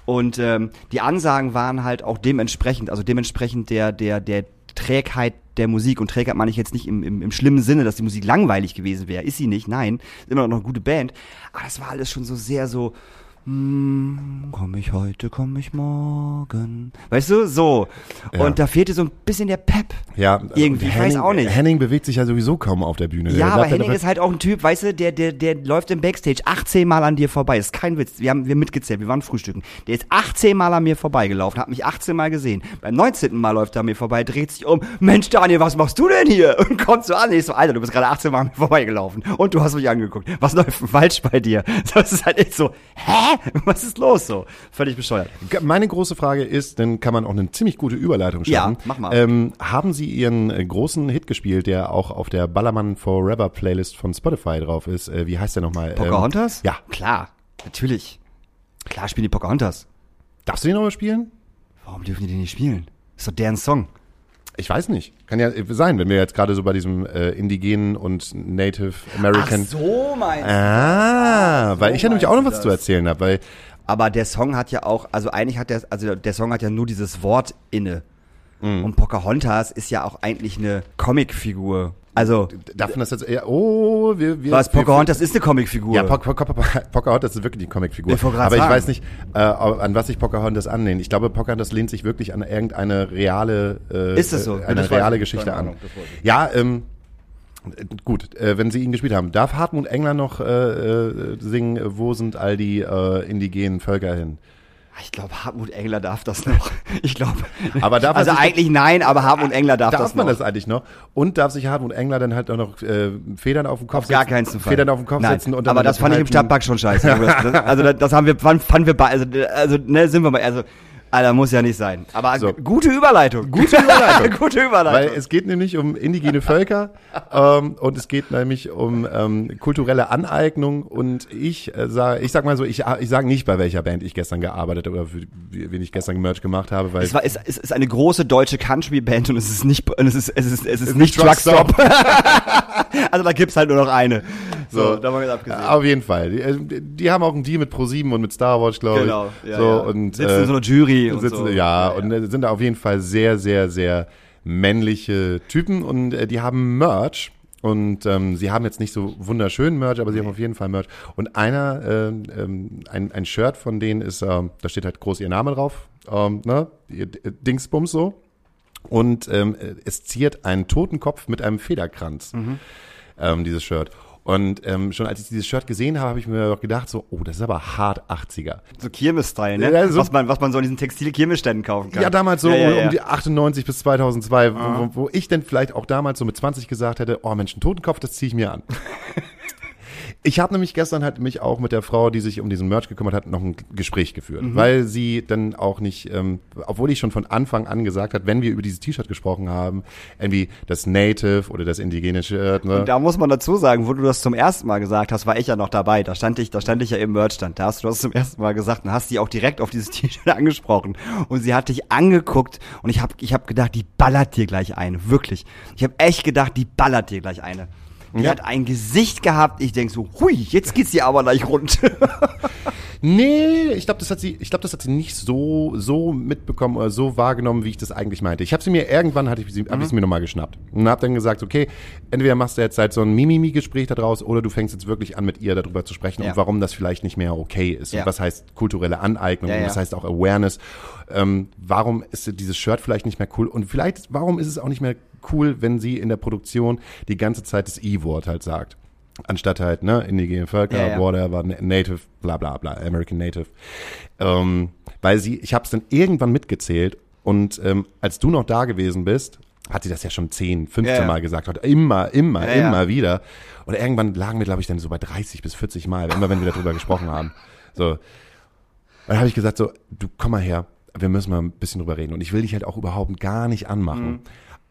Und ähm, die Ansagen waren halt auch dementsprechend, also dementsprechend der, der, der Trägheit der Musik. Und Trägheit meine ich jetzt nicht im, im, im schlimmen Sinne, dass die Musik langweilig gewesen wäre. Ist sie nicht, nein. Ist immer noch eine gute Band. Aber das war alles schon so sehr so, hm, komm ich heute, komm ich morgen. Weißt du, so. Ja. Und da fehlte so ein bisschen der Pep. Ja, Irgendwie, ich weiß auch nicht. Henning bewegt sich ja sowieso kaum auf der Bühne. Der Ja, aber bleibt Henning ist halt auch ein Typ, weißt du, der, der, der läuft im Backstage 18 Mal an dir vorbei. Ist kein Witz. Wir haben wir mitgezählt, wir waren frühstücken. Der ist 18 Mal an mir vorbeigelaufen, hat mich 18 Mal gesehen. Beim 19. Mal läuft er an mir vorbei, dreht sich um. Mensch, Daniel, was machst du denn hier? Und kommt so an. Ich so, Alter, du bist gerade 18 Mal an mir vorbeigelaufen. Und du hast mich angeguckt. Was läuft falsch bei dir? Das ist halt echt so, hä? [laughs] Was ist los so? Völlig bescheuert. Meine große Frage ist, dann kann man auch eine ziemlich gute Überleitung schaffen. Ja, mach mal. Ähm, haben Sie Ihren äh, großen Hit gespielt, der auch auf der Ballermann Forever Playlist von Spotify drauf ist? Äh, wie heißt der nochmal? Pocahontas? ja. Klar, natürlich. Klar spielen die Pocahontas. Darfst du den nochmal spielen? Warum dürfen die den nicht spielen? Ist doch deren Song. Ich weiß nicht. Kann ja sein, wenn wir jetzt gerade so bei diesem äh, indigenen und Native American. so meinst Ah, weil ich ja nämlich auch noch was du zu erzählen habe, weil Aber der Song hat ja auch, also eigentlich hat der, also der Song hat ja nur dieses Wort inne. Mhm. Und Pocahontas ist ja auch eigentlich eine Comicfigur. Also, darf man das jetzt eher, oh, wir, wir was, Pocahontas ist eine Comicfigur. Ja, Poc Poc Poc [laughs] Pocahontas ist wirklich die Comicfigur. Ich Aber ich weiß nicht, äh, an was sich Pocahontas anlehnt. Ich glaube, Pocahontas lehnt sich wirklich an irgendeine reale, äh, Ist es so? äh, eine das reale ich. Geschichte an. Das. Ja, ähm, äh, gut, äh, wenn Sie ihn gespielt haben, darf Hartmut Engler noch äh, äh, singen, wo sind all die äh, indigenen Völker hin? Ich glaube, Hartmut Engler darf das noch. [laughs] Ich glaube. Aber darf also eigentlich nein, aber Hartmut Engler darf, Darf das man noch. das eigentlich noch? Und darf sich Hartmut Engler dann halt auch noch äh, Federn auf den Kopf Auf gar setzen? keinen Fall. Federn auf den Kopf Nein, setzen und dann aber das fand ich im Stadtpark schon scheiße. [laughs] Das- also das, das haben wir, fand- fanden wir also, also ne, sind wir mal, also, Alter, muss ja nicht sein. Aber So. gute Überleitung. Gute [laughs] Überleitung. [laughs] gute Weil Überleitung. es geht nämlich um indigene Völker [laughs] ähm, und es geht nämlich um ähm, kulturelle Aneignung und ich äh, sage, ich sag mal so, ich, ich sage nicht, bei welcher Band ich gestern gearbeitet oder für wie- wen ich gestern Merch gemacht habe, weil es, war, es, es ist eine große deutsche Country-Band und es ist nicht, und es ist, es ist, es ist nicht Truckstop. Also da gibt's halt nur noch eine. So, So. da mal abgesehen. auf jeden Fall. Die, äh, die haben auch einen Deal mit ProSieben und mit Star Wars, glaube Genau, ich. ja, so ja. und Sitzen in äh, so einer Jury und sitzen, so. Ja, Ja, und äh, sind da auf jeden Fall sehr, sehr, sehr männliche Typen und äh, die haben Merch. Und ähm, sie haben jetzt nicht so wunderschönen Merch, aber sie haben auf jeden Fall Merch. Und einer, ähm, ähm, ein, ein Shirt von denen ist, ähm, da steht halt groß ihr Name drauf, ähm, ne? Dingsbums so. Und ähm, es ziert einen Totenkopf mit einem Federkranz, ähm, dieses Shirt. Und ähm, schon als ich dieses Shirt gesehen habe, habe ich mir gedacht, so, oh, das ist aber hart 80er. So Kirmes-Style, ne? Ja, so- was, man, was man so in diesen Textil-Kirmesständen kaufen kann. Ja, damals so Ja, ja, um die 98 bis 2002, wo, wo, ich denn vielleicht auch damals so mit 20 gesagt hätte, oh Mensch, ein Totenkopf, das ziehe ich mir an. [laughs] Ich habe nämlich gestern halt mich auch mit der Frau, die sich um diesen Merch gekümmert hat, noch ein Gespräch geführt, Mhm. weil sie dann auch nicht, ähm, obwohl ich schon von Anfang an gesagt hat, wenn wir über dieses T-Shirt gesprochen haben, irgendwie das Native oder das indigene Shirt, ne? Und da muss man dazu sagen, wo du das zum ersten Mal gesagt hast, war ich ja noch dabei. Da stand ich, da stand ich ja im Merchstand. Da hast du das zum ersten Mal gesagt und hast sie auch direkt auf dieses [laughs] T-Shirt angesprochen. Und sie hat dich angeguckt und ich habe ich hab gedacht, die ballert dir gleich eine. Wirklich. Ich habe echt gedacht, die ballert dir gleich eine. Die Ja. hat ein Gesicht gehabt, ich denk so, hui, jetzt geht's dir aber gleich rund. [laughs] Nee, ich glaube, das hat sie, ich glaube, das hat sie nicht so so mitbekommen oder so wahrgenommen, wie ich das eigentlich meinte. Ich habe sie mir irgendwann hatte ich sie, hab ich sie mir nochmal geschnappt und habe dann gesagt, okay, entweder machst du jetzt halt so ein Mimimi-Gespräch daraus oder du fängst jetzt wirklich an, mit ihr darüber zu sprechen Ja. und warum das vielleicht nicht mehr okay ist Ja. und was heißt kulturelle Aneignung Ja, und was heißt auch Awareness. Ähm, warum ist dieses Shirt vielleicht nicht mehr cool und vielleicht warum ist es auch nicht mehr cool, wenn sie in der Produktion die ganze Zeit das I-Wort halt sagt. Anstatt halt, ne, indigene Völker, Ja, ja. whatever, Native, bla bla bla, American Native. Ähm, weil sie, ich habe es dann irgendwann mitgezählt und ähm, als du noch da gewesen bist, hat sie das ja schon 10, 15 Ja. Mal gesagt, hat immer, immer, immer wieder. Und irgendwann lagen wir, glaube ich, dann so bei 30 bis 40 Mal, immer wenn wir darüber gesprochen haben. So. Und dann habe ich gesagt so, du komm mal her, wir müssen mal ein bisschen drüber reden. Und ich will dich halt auch überhaupt gar nicht anmachen.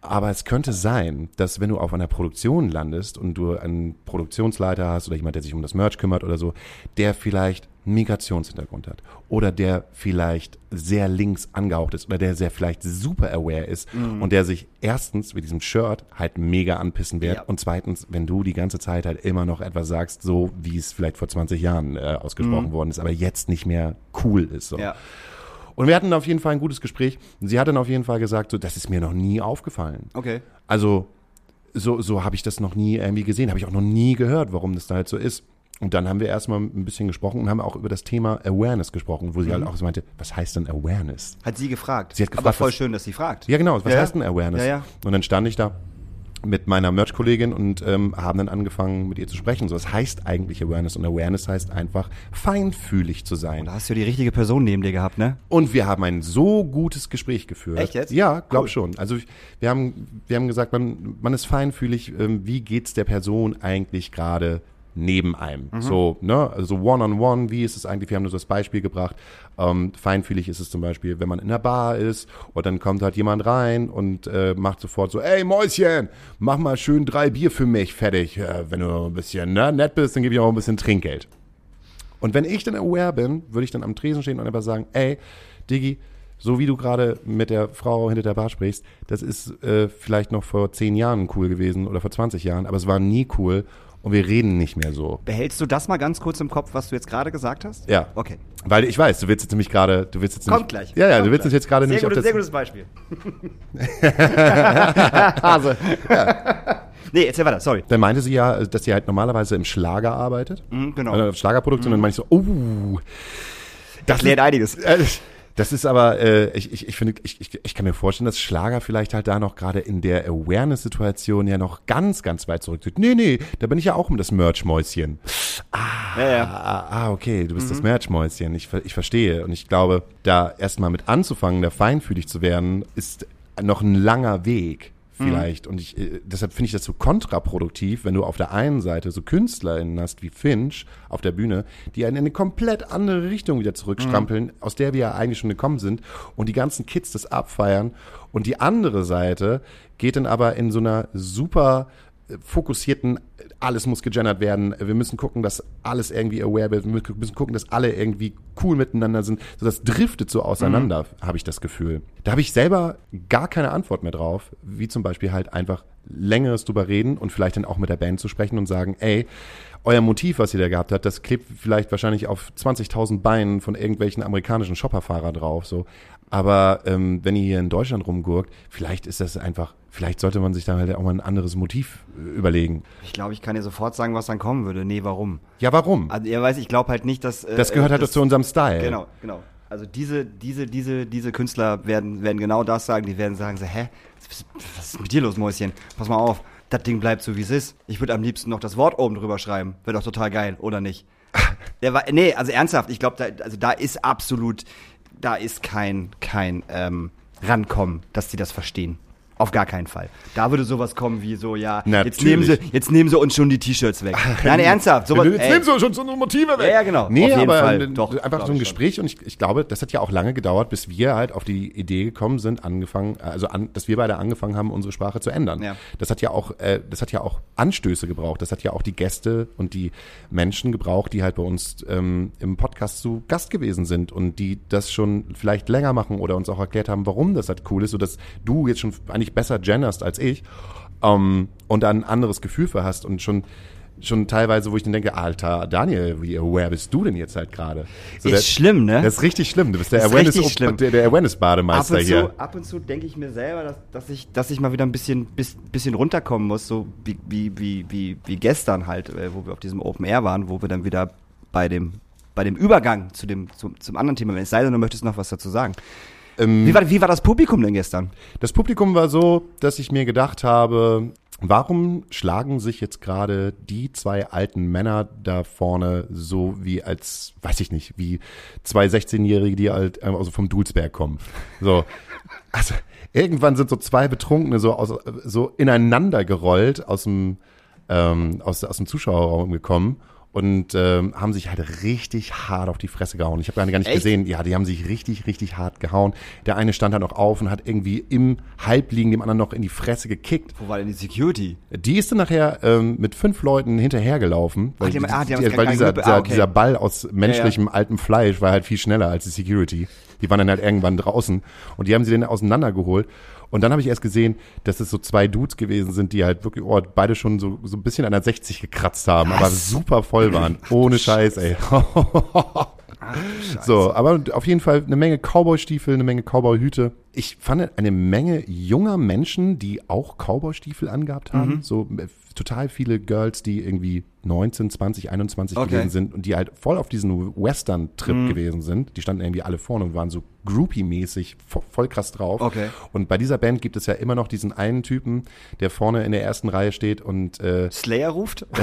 Aber es könnte sein, dass wenn du auf einer Produktion landest und du einen Produktionsleiter hast oder jemand, der sich um das Merch kümmert oder so, der vielleicht einen Migrationshintergrund hat oder der vielleicht sehr links angehaucht ist oder der sehr vielleicht super aware ist und der sich erstens mit diesem Shirt halt mega anpissen wird Ja. und zweitens, wenn du die ganze Zeit halt immer noch etwas sagst, so wie es vielleicht vor 20 Jahren äh, ausgesprochen worden ist, aber jetzt nicht mehr cool ist. So. ja. Und wir hatten auf jeden Fall ein gutes Gespräch. Und sie hat dann auf jeden Fall gesagt, so, das ist mir noch nie aufgefallen. Okay. Also, so, so habe ich das noch nie irgendwie gesehen, habe ich auch noch nie gehört, warum das da halt so ist. Und dann haben wir erstmal ein bisschen gesprochen und haben auch über das Thema Awareness gesprochen, wo sie halt auch so meinte, was heißt denn Awareness? Hat sie gefragt. Sie hat gefragt, aber voll was- schön, dass sie fragt. Ja, genau, was Ja, heißt denn Awareness? Ja, ja. Und dann stand ich da mit meiner Merch-Kollegin und ähm, haben dann angefangen, mit ihr zu sprechen. So, es heißt eigentlich Awareness und Awareness heißt einfach feinfühlig zu sein. Da hast du die richtige Person neben dir gehabt, ne? Und wir haben ein so gutes Gespräch geführt. Echt jetzt? Ja, glaub Cool. schon. Also wir haben, wir haben gesagt, man, man ist feinfühlig, ähm, wie geht's der Person eigentlich gerade neben einem? Mhm. So, ne, also one-on-one, wie ist es eigentlich? Wir haben nur so das Beispiel gebracht. Ähm, feinfühlig ist es zum Beispiel, wenn man in der Bar ist und dann kommt halt jemand rein und äh, macht sofort so, ey Mäuschen, mach mal schön drei Bier für mich fertig. Äh, wenn du ein bisschen ne, nett bist, dann gebe ich auch ein bisschen Trinkgeld. Und wenn ich dann aware bin, würde ich dann am Tresen stehen und einfach sagen, ey, Diggi, so wie du gerade mit der Frau hinter der Bar sprichst, das ist äh, vielleicht noch vor zehn Jahren cool gewesen oder vor 20 Jahren, aber es war nie cool und wir reden nicht mehr so. Behältst du das mal ganz kurz im Kopf, was du jetzt gerade gesagt hast? Ja. Okay. Weil ich weiß, du willst jetzt nämlich gerade, du willst jetzt Kommt gleich. Ja, ja, Kommt du willst gleich. jetzt gerade nicht das, Sehr gutes Beispiel. [laughs] Hase. Nee, erzähl weiter, sorry. Dann meinte sie ja, dass sie halt normalerweise im Schlager arbeitet. Mhm, genau. Also Schlagerproduktion. Und dann meinte ich so, oh, Das klärt einiges. Das ist aber, äh, ich, ich, ich finde, ich, ich, ich kann mir vorstellen, dass Schlager vielleicht halt da noch gerade in der Awareness-Situation ja noch ganz, ganz weit zurücktritt. Nee, nee, da bin ich ja auch um das Merch-Mäuschen. Ja, ja. Ah, ah, okay, du bist das Merch-Mäuschen. Ich, ich verstehe. Und ich glaube, da erstmal mit anzufangen, da feinfühlig zu werden, ist noch ein langer Weg. Vielleicht. Und ich, äh, deshalb finde ich das so kontraproduktiv, wenn du auf der einen Seite so KünstlerInnen hast wie Finch auf der Bühne, die einen in eine komplett andere Richtung wieder zurückstrampeln, aus der wir ja eigentlich schon gekommen sind, und die ganzen Kids das abfeiern. Und die andere Seite geht dann aber in so einer super fokussierten, alles muss gegendert werden, wir müssen gucken, dass alles irgendwie aware wird, wir müssen gucken, dass alle irgendwie cool miteinander sind. So, das driftet so auseinander, habe ich das Gefühl. Da habe ich selber gar keine Antwort mehr drauf, wie zum Beispiel halt einfach längeres drüber reden und vielleicht dann auch mit der Band zu sprechen und sagen, ey, euer Motiv, was ihr da gehabt habt, das klebt vielleicht wahrscheinlich auf 20.000 Beinen von irgendwelchen amerikanischen Shopperfahrer drauf, so. Aber ähm, wenn ihr hier in Deutschland rumgurkt, vielleicht ist das einfach, vielleicht sollte man sich da halt auch mal ein anderes Motiv äh, überlegen. Ich glaube, ich kann dir sofort sagen, was dann kommen würde. Nee, warum? Ja, warum? Also, ihr weiß, ich glaube halt nicht, dass. äh, Das gehört halt auch zu unserem Style. Genau, genau. Also diese, diese, diese, diese Künstler werden, werden genau das sagen. Die werden sagen so, hä, was, was ist mit dir los, Mäuschen? Pass mal auf, das Ding bleibt so, wie es ist. Ich würde am liebsten noch das Wort oben drüber schreiben. Wäre doch total geil, oder nicht? [laughs] Der war, nee, also ernsthaft, ich glaube, da, also da ist absolut, da ist kein, kein ähm, Rankommen, dass die das verstehen. Auf gar keinen Fall. Da würde sowas kommen wie so, ja, jetzt nehmen, sie, jetzt nehmen sie uns schon die T-Shirts weg. [laughs] Nein, ernsthaft. Sowas, Jetzt ey, nehmen sie schon so eine Motive weg. Ja, ja, genau. Nee, aber äh, Doch, einfach so ein Gespräch und ich, ich glaube, das hat ja auch lange gedauert, bis wir halt auf die Idee gekommen sind, angefangen, also an, dass wir beide angefangen haben, unsere Sprache zu ändern. Ja. Das hat ja auch, äh, das hat ja auch Anstöße gebraucht. Das hat ja auch die Gäste und die Menschen gebraucht, die halt bei uns ähm, im Podcast zu Gast gewesen sind und die das schon vielleicht länger machen oder uns auch erklärt haben, warum das halt cool ist, sodass du jetzt schon eigentlich besser genderst als ich ähm, und da ein anderes Gefühl für hast und schon schon teilweise, wo ich dann denke, Alter, Daniel, wie aware bist du denn jetzt halt gerade? So, Ist schlimm, ne? Das ist richtig schlimm. Du bist der Das ist Awareness, richtig schlimm. der, der Awareness ab hier. zu, ab und zu denke ich mir selber, dass, dass, ich, dass ich mal wieder ein bisschen, bis, bisschen runterkommen muss, so wie, wie, wie, wie, wie gestern halt, äh, wo wir auf diesem Open Air waren, wo wir dann wieder bei dem, bei dem Übergang zu dem, zum, zum anderen Thema, wenn es sei denn, du möchtest noch was dazu sagen. Ähm, Wie war, wie war das Publikum denn gestern? Das Publikum war so, dass ich mir gedacht habe, warum schlagen sich jetzt gerade die zwei alten Männer da vorne so wie als, weiß ich nicht, wie zwei 16-Jährige, die halt ähm, also vom Dulsberg kommen. So. [laughs] Also irgendwann sind so zwei Betrunkene so aus, so ineinander gerollt aus dem ähm, aus, aus dem Zuschauerraum gekommen und ähm, haben sich halt richtig hart auf die Fresse gehauen. Ich habe gar nicht Echt? gesehen. Ja, die haben sich richtig, richtig hart gehauen. Der eine stand halt noch auf und hat irgendwie im Halbliegen dem anderen noch in die Fresse gekickt. Wo war denn die Security? Die ist dann nachher ähm, mit fünf Leuten hinterhergelaufen, weil, die haben- ah, die haben die, weil dieser, dieser, ah, okay. dieser Ball aus menschlichem altem Fleisch war halt viel schneller als die Security. Die waren dann halt irgendwann draußen und die haben sie dann auseinandergeholt. Und dann habe ich erst gesehen, dass es so zwei Dudes gewesen sind, die halt wirklich, oh, beide schon so, so ein bisschen an der 60 gekratzt haben, aber super voll waren. Ohne Scheiß, ey. So, aber auf jeden Fall eine Menge Cowboy-Stiefel, eine Menge Cowboy-Hüte. Ich fand eine Menge junger Menschen, die auch Cowboy-Stiefel angehabt haben. Mhm. So total viele Girls, die irgendwie 19, 20, 21 Okay. Mhm. gewesen sind und die halt voll auf diesen Western-Trip gewesen sind. Die standen irgendwie alle vorne und waren so groupie-mäßig vo voll krass drauf. Okay. Und bei dieser Band gibt es ja immer noch diesen einen Typen, der vorne in der ersten Reihe steht und äh, Slayer ruft? [laughs]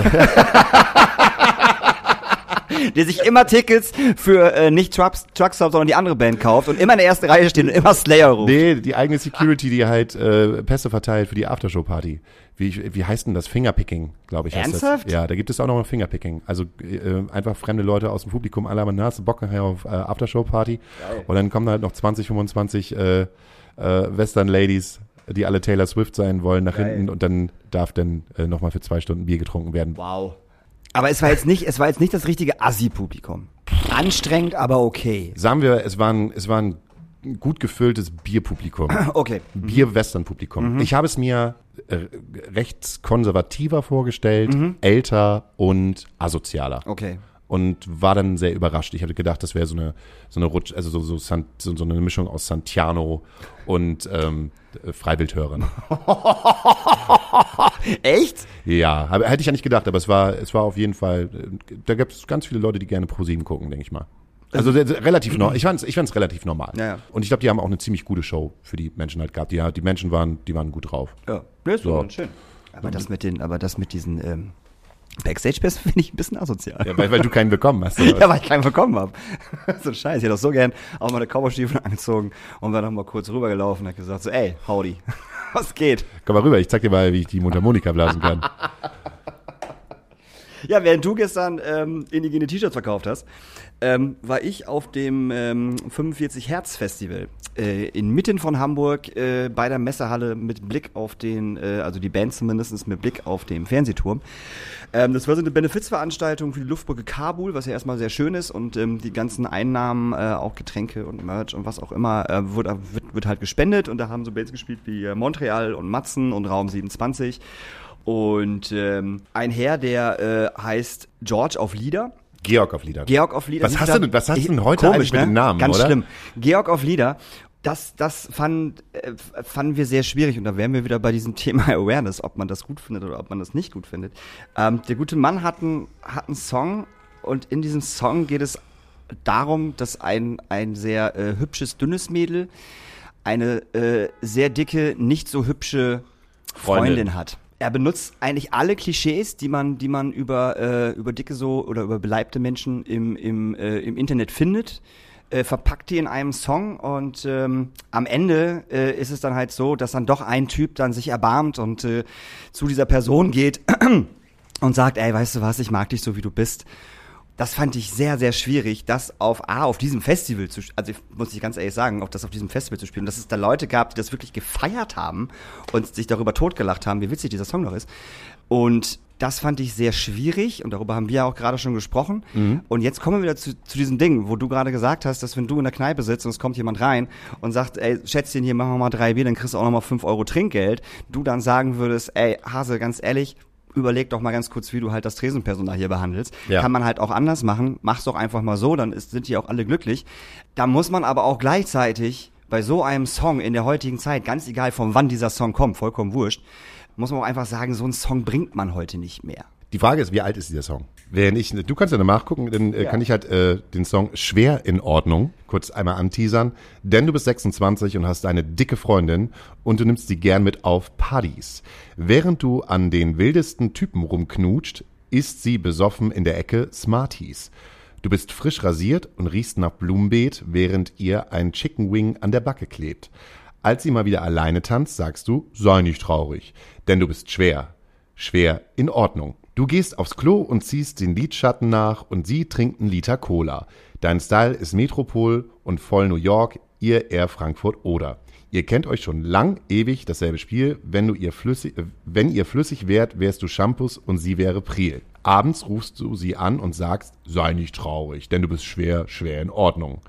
der sich immer Tickets für äh, nicht Trucks, Truckstop, sondern die andere Band kauft und immer in der ersten Reihe steht und immer Slayer ruft. Nee, die eigene Security, die halt äh, Pässe verteilt für die Aftershow-Party. Wie, wie heißt denn das? Fingerpicking, glaube ich. Heißt Ernsthaft? Das. Ja, da gibt es auch noch mal Fingerpicking. Also äh, einfach fremde Leute aus dem Publikum, alle haben du Bock nachher auf äh, Aftershow-Party. Und dann kommen halt noch 20, 25 äh, äh, Western-Ladies, die alle Taylor Swift sein wollen, nach Geil. hinten und dann darf dann äh, noch mal für zwei Stunden Bier getrunken werden. Wow. Aber es war jetzt nicht, es war jetzt nicht das richtige Assi-Publikum. Anstrengend, aber okay. Sagen wir, es war ein, es war ein gut gefülltes Bierpublikum. [clears throat] Okay. Bier-Western-Publikum. Ich habe es mir äh, recht konservativer vorgestellt, älter und asozialer. Okay. Und war dann sehr überrascht. Ich hatte gedacht, das wäre so eine, so eine Rutsch, also so, so, San, so, so eine Mischung aus Santiano und ähm, äh, Freiwildhörern. [laughs] Echt? ja, hab, hätte ich ja nicht gedacht, aber es war, es war auf jeden Fall, äh, da gibt es ganz viele Leute, die gerne ProSieben gucken, denke ich mal. Also sehr, sehr, relativ normal. Ich fand's, ich fand's relativ normal. Ja, ja. Und ich glaube, die haben auch eine ziemlich gute Show für die Menschen halt gehabt. Die, die Menschen waren, die waren gut drauf. Ja. Ist So. doch schön. Aber das mit den, aber das mit diesen ähm, Backstage-Pass [laughs] finde ich ein bisschen asozial. Ja, weil, weil du keinen bekommen hast. Oder? [laughs] Ja, weil ich keinen bekommen habe. [laughs] so ein Scheiß. Ich hätte auch so gern auch meine Cowboy-Stiefel angezogen und war dann mal kurz rübergelaufen und hat gesagt so, ey, howdy, was geht? Komm mal rüber, ich zeig dir mal, wie ich die Mundharmonika blasen kann. Ja, während du gestern ähm, indigene T-Shirts verkauft hast, ähm, war ich auf dem ähm, 45 Hertz Festival äh, inmitten von Hamburg äh, bei der Messehalle mit Blick auf den, äh, also die Band zumindest mit Blick auf den Fernsehturm. Ähm, das war so eine Benefizveranstaltung für die Luftbrücke Kabul, was ja erstmal sehr schön ist und ähm, die ganzen Einnahmen, äh, auch Getränke und Merch und was auch immer, äh, wird, wird, wird halt gespendet und da haben so Bands gespielt wie äh, Montreal und Matzen und Raum 27 und ähm, ein Herr, der äh, heißt George auf Lieder. Georg auf Lieder. Georg auf Lieder. Was hast du denn- was hast du denn heute komisch, eigentlich mit ne? den Namen, Ganz oder? schlimm. Georg auf Lieder. Das, das fand, äh, fanden wir sehr schwierig und da wären wir wieder bei diesem Thema [laughs] Awareness, ob man das gut findet oder ob man das nicht gut findet. Ähm, der gute Mann hat einen, hat einen Song und in diesem Song geht es darum, dass ein, ein sehr äh, hübsches, dünnes Mädel eine äh, sehr dicke, nicht so hübsche Freundin, Freundin. hat. Er benutzt eigentlich alle Klischees, die man, die man über, äh, über dicke so oder über beleibte Menschen im, im, äh, im Internet findet. äh, verpackt die in einem Song und ähm, am Ende äh, ist es dann halt so, dass dann doch ein Typ dann sich erbarmt und äh, zu dieser Person geht [clears throat] und sagt, ey, weißt du was, ich mag dich so, wie du bist. Das fand ich sehr, sehr schwierig, das auf A, auf diesem Festival zu, also ich muss ich ganz ehrlich sagen, auf das auf diesem Festival zu spielen, dass es da Leute gab, die das wirklich gefeiert haben und sich darüber totgelacht haben, wie witzig dieser Song noch ist. Und das fand ich sehr schwierig und darüber haben wir auch gerade schon gesprochen. Und jetzt kommen wir wieder zu, zu diesem Ding, wo du gerade gesagt hast, dass wenn du in der Kneipe sitzt und es kommt jemand rein und sagt, ey, Schätzchen, hier machen wir mal drei Bier, dann kriegst du auch nochmal fünf Euro Trinkgeld, du dann sagen würdest, ey, Hase, ganz ehrlich, überleg doch mal ganz kurz, wie du halt das Tresenpersonal hier behandelst. Ja. Kann man halt auch anders machen. Mach's doch einfach mal so, dann ist, sind die auch alle glücklich. Da muss man aber auch gleichzeitig bei so einem Song in der heutigen Zeit, ganz egal von wann dieser Song kommt, vollkommen wurscht, muss man auch einfach sagen, so einen Song bringt man heute nicht mehr. Die Frage ist, wie alt ist dieser Song? Wenn ich, du kannst ja nachgucken, dann äh, Ja. kann ich halt äh, den Song Schwer in Ordnung kurz einmal anteasern. Denn du bist 26 und hast eine dicke Freundin und du nimmst sie gern mit auf Partys. Während du an den wildesten Typen rumknutscht, isst sie besoffen in der Ecke Smarties. Du bist frisch rasiert und riechst nach Blumenbeet, während ihr ein Chicken Wing an der Backe klebt. Als sie mal wieder alleine tanzt, sagst du, sei nicht traurig, denn du bist schwer. Schwer in Ordnung. Du gehst aufs Klo und ziehst den Lidschatten nach und sie trinkt einen Liter Cola. Dein Style ist Metropol und voll New York, ihr eher Frankfurt oder. Ihr kennt euch schon lang, ewig dasselbe Spiel. Wenn du ihr flüssig, äh, wenn ihr flüssig wärt, wärst du Shampoos und sie wäre Priel. Abends rufst du sie an und sagst, sei nicht traurig, denn du bist schwer, schwer in Ordnung.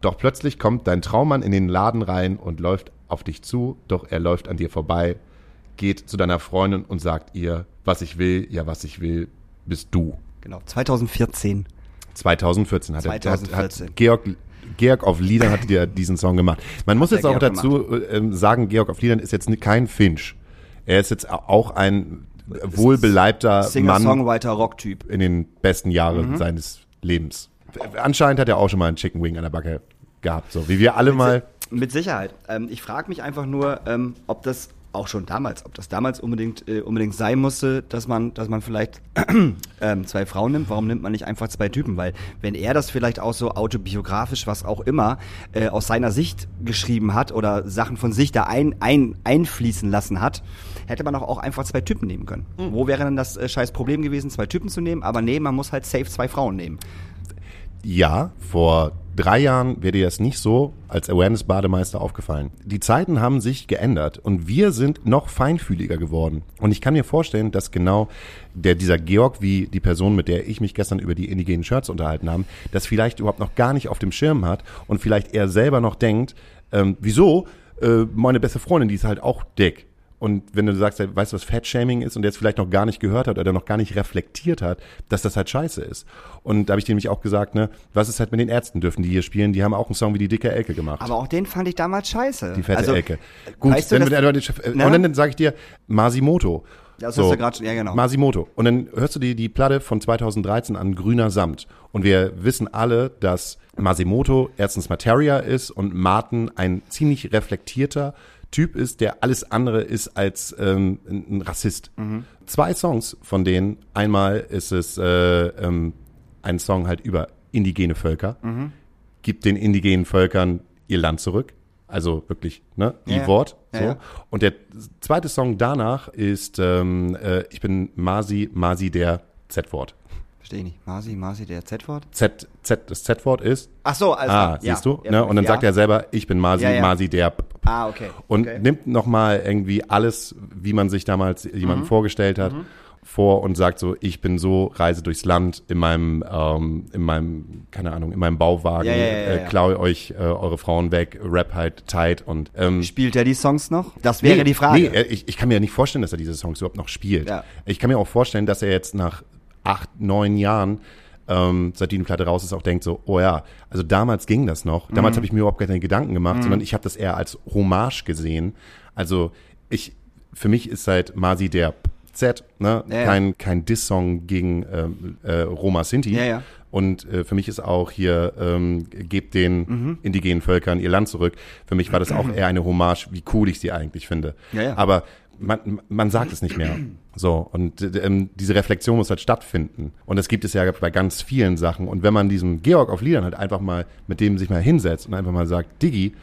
Doch plötzlich kommt dein Traummann in den Laden rein und läuft auf dich zu, doch er läuft an dir vorbei, geht zu deiner Freundin und sagt ihr, was ich will, ja, was ich will, bist du. Genau, 2014. 2014 hat, er- hat, 2014. hat Georg, Georg auf Liedern hat dir diesen Song gemacht. Man muss der jetzt auch Georg dazu ähm, sagen, Georg auf Liedern ist jetzt kein Finch. Er ist jetzt auch ein wohlbeleibter Mann Singer-Songwriter, Rock-Typ. in den besten Jahren Mhm. seines Lebens. Anscheinend hat er auch schon mal einen Chicken Wing an der Backe gehabt, so wie wir alle mal. Mit Sicherheit. Ähm, ich frage mich einfach nur, ähm, ob das auch schon damals, ob das damals unbedingt äh, unbedingt sein musste, dass man, dass man vielleicht [clears throat] ähm, zwei Frauen nimmt. Warum nimmt man nicht einfach zwei Typen? Weil wenn er das vielleicht auch so autobiografisch, was auch immer, äh, aus seiner Sicht geschrieben hat oder Sachen von sich da ein, ein, einfließen lassen hat, hätte man auch, auch einfach zwei Typen nehmen können. Wo wäre denn das äh, scheiß Problem gewesen, zwei Typen zu nehmen? Aber nee, man muss halt safe zwei Frauen nehmen. Ja, vor drei Jahren wäre dir das nicht so als Awareness-Bademeister aufgefallen. Die Zeiten haben sich geändert und wir sind noch feinfühliger geworden. Und ich kann mir vorstellen, dass genau der, dieser Georg, wie die Person, mit der ich mich gestern über die indigenen Shirts unterhalten haben, das vielleicht überhaupt noch gar nicht auf dem Schirm hat und vielleicht er selber noch denkt, ähm, wieso, äh, meine beste Freundin, die ist halt auch dick. Und wenn du sagst, weißt du, was Fat-Shaming ist und der es vielleicht noch gar nicht gehört hat oder noch gar nicht reflektiert hat, dass das halt scheiße ist. Und da habe ich dir nämlich auch gesagt, ne, was ist halt mit den Ärzten dürfen, die hier spielen, die haben auch einen Song wie die dicke Elke gemacht. Aber auch den fand ich damals scheiße. die fette Also, Elke. Gut, weißt du, wenn das- Ne? und dann, dann sage ich dir Masimoto. Das hast du gerade schon- ja, genau. Masimoto. Und dann hörst du dir die Platte von 2013 an, Grüner Samt. Und wir wissen alle, dass Masimoto erstens Materia ist und Martin ein ziemlich reflektierter Typ ist, der alles andere ist als ähm, ein Rassist. Mhm. Zwei Songs von denen. Einmal ist es äh, ähm, ein Song halt über indigene Völker. Mhm. Gibt den indigenen Völkern ihr Land zurück. Also wirklich, ne, ihr ja. Wort. So. ja. Und der zweite Song danach ist ähm, äh, Ich bin Masi, Masi der Z-Wort. Verstehe ich nicht. Masi, Masi, der Z-Wort? Z, Z, das Z-Wort ist. Ach so, also. Ah, ja. siehst du? Ja, ne? Und dann ja. sagt er selber, ich bin Masi. Masi der. Ah, okay. Und okay. nimmt nochmal irgendwie alles, wie man sich damals Mhm. jemanden vorgestellt hat, vor und sagt so, ich bin so, reise durchs Land in meinem, ähm, in meinem, keine Ahnung, in meinem Bauwagen, äh, klaue euch äh, eure Frauen weg, rap halt tight und ähm, Spielt er die Songs noch? Das wäre nee, die Frage. Nee, ich, ich kann mir ja nicht vorstellen, dass er diese Songs überhaupt noch spielt. Ja. Ich kann mir auch vorstellen, dass er jetzt nach acht, neun Jahren, ähm, seitdem die Platte raus ist, auch denkt so, oh ja, also damals ging das noch. Damals Mhm. habe ich mir überhaupt keine Gedanken gemacht, sondern ich habe das eher als Hommage gesehen. Also ich, für mich ist halt Masi der Z, ne? Ja, ja. kein, kein Diss-Song gegen ähm, äh, Roma Sinti. Ja. Und äh, für mich ist auch hier, ähm, gebt den Mhm. indigenen Völkern ihr Land zurück. Für mich war das auch eher eine Hommage, wie cool ich sie eigentlich finde. Ja, ja. Aber man, man sagt es nicht mehr. So, und ähm, diese Reflexion muss halt stattfinden. Und das gibt es ja bei ganz vielen Sachen. Und wenn man diesem Georg auf Liedern halt einfach mal, mit dem sich mal hinsetzt und einfach mal sagt, Diggi,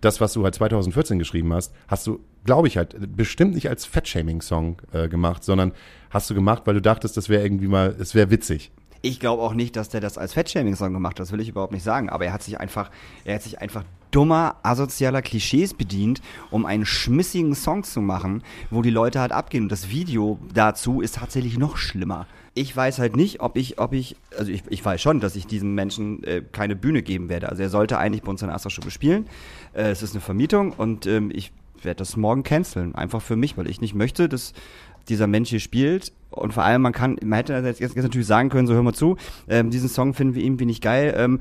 das, was du halt 2014 geschrieben hast, hast du, glaube ich, halt bestimmt nicht als Fettshaming-Song äh, gemacht, sondern hast du gemacht, weil du dachtest, das wäre irgendwie mal, es wäre witzig. Ich glaube auch nicht, dass der das als Fettshaming-Song gemacht hat. Das will ich überhaupt nicht sagen. Aber er hat sich einfach, er hat sich einfach dummer, asozialer Klischees bedient, um einen schmissigen Song zu machen, wo die Leute halt abgehen. Und das Video dazu ist tatsächlich noch schlimmer. Ich weiß halt nicht, ob ich, ob ich, also ich, ich weiß schon, dass ich diesem Menschen äh, keine Bühne geben werde. Also er sollte eigentlich bei uns in der Astra-Stube spielen. Äh, es ist eine Vermietung und ähm, ich werde das morgen canceln. Einfach für mich, weil ich nicht möchte, dass dieser Mensch hier spielt. Und vor allem, man kann, man hätte jetzt, jetzt natürlich sagen können, so hör mal zu, ähm, diesen Song finden wir irgendwie nicht geil. Ähm,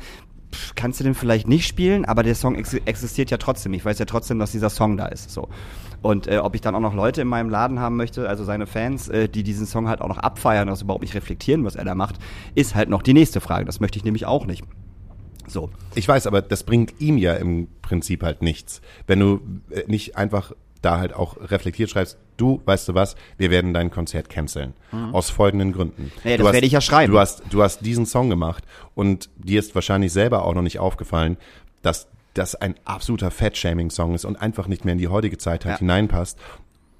kannst du den vielleicht nicht spielen, aber der Song ex existiert ja trotzdem. Ich weiß ja trotzdem, dass dieser Song da ist. So. Und äh, ob ich dann auch noch Leute in meinem Laden haben möchte, also seine Fans, äh, die diesen Song halt auch noch abfeiern, das überhaupt nicht reflektieren, was er da macht, ist halt noch die nächste Frage. Das möchte ich nämlich auch nicht. So. Ich weiß, aber das bringt ihm ja im Prinzip halt nichts. Wenn du äh, nicht einfach da halt auch reflektiert schreibst, du, weißt du was, wir werden dein Konzert canceln. Aus folgenden Gründen. Naja, du das hast, werde ich ja schreiben. Du hast, du hast diesen Song gemacht und dir ist wahrscheinlich selber auch noch nicht aufgefallen, dass das ein absoluter Fat-Shaming-Song ist und einfach nicht mehr in die heutige Zeit halt Ja. hineinpasst.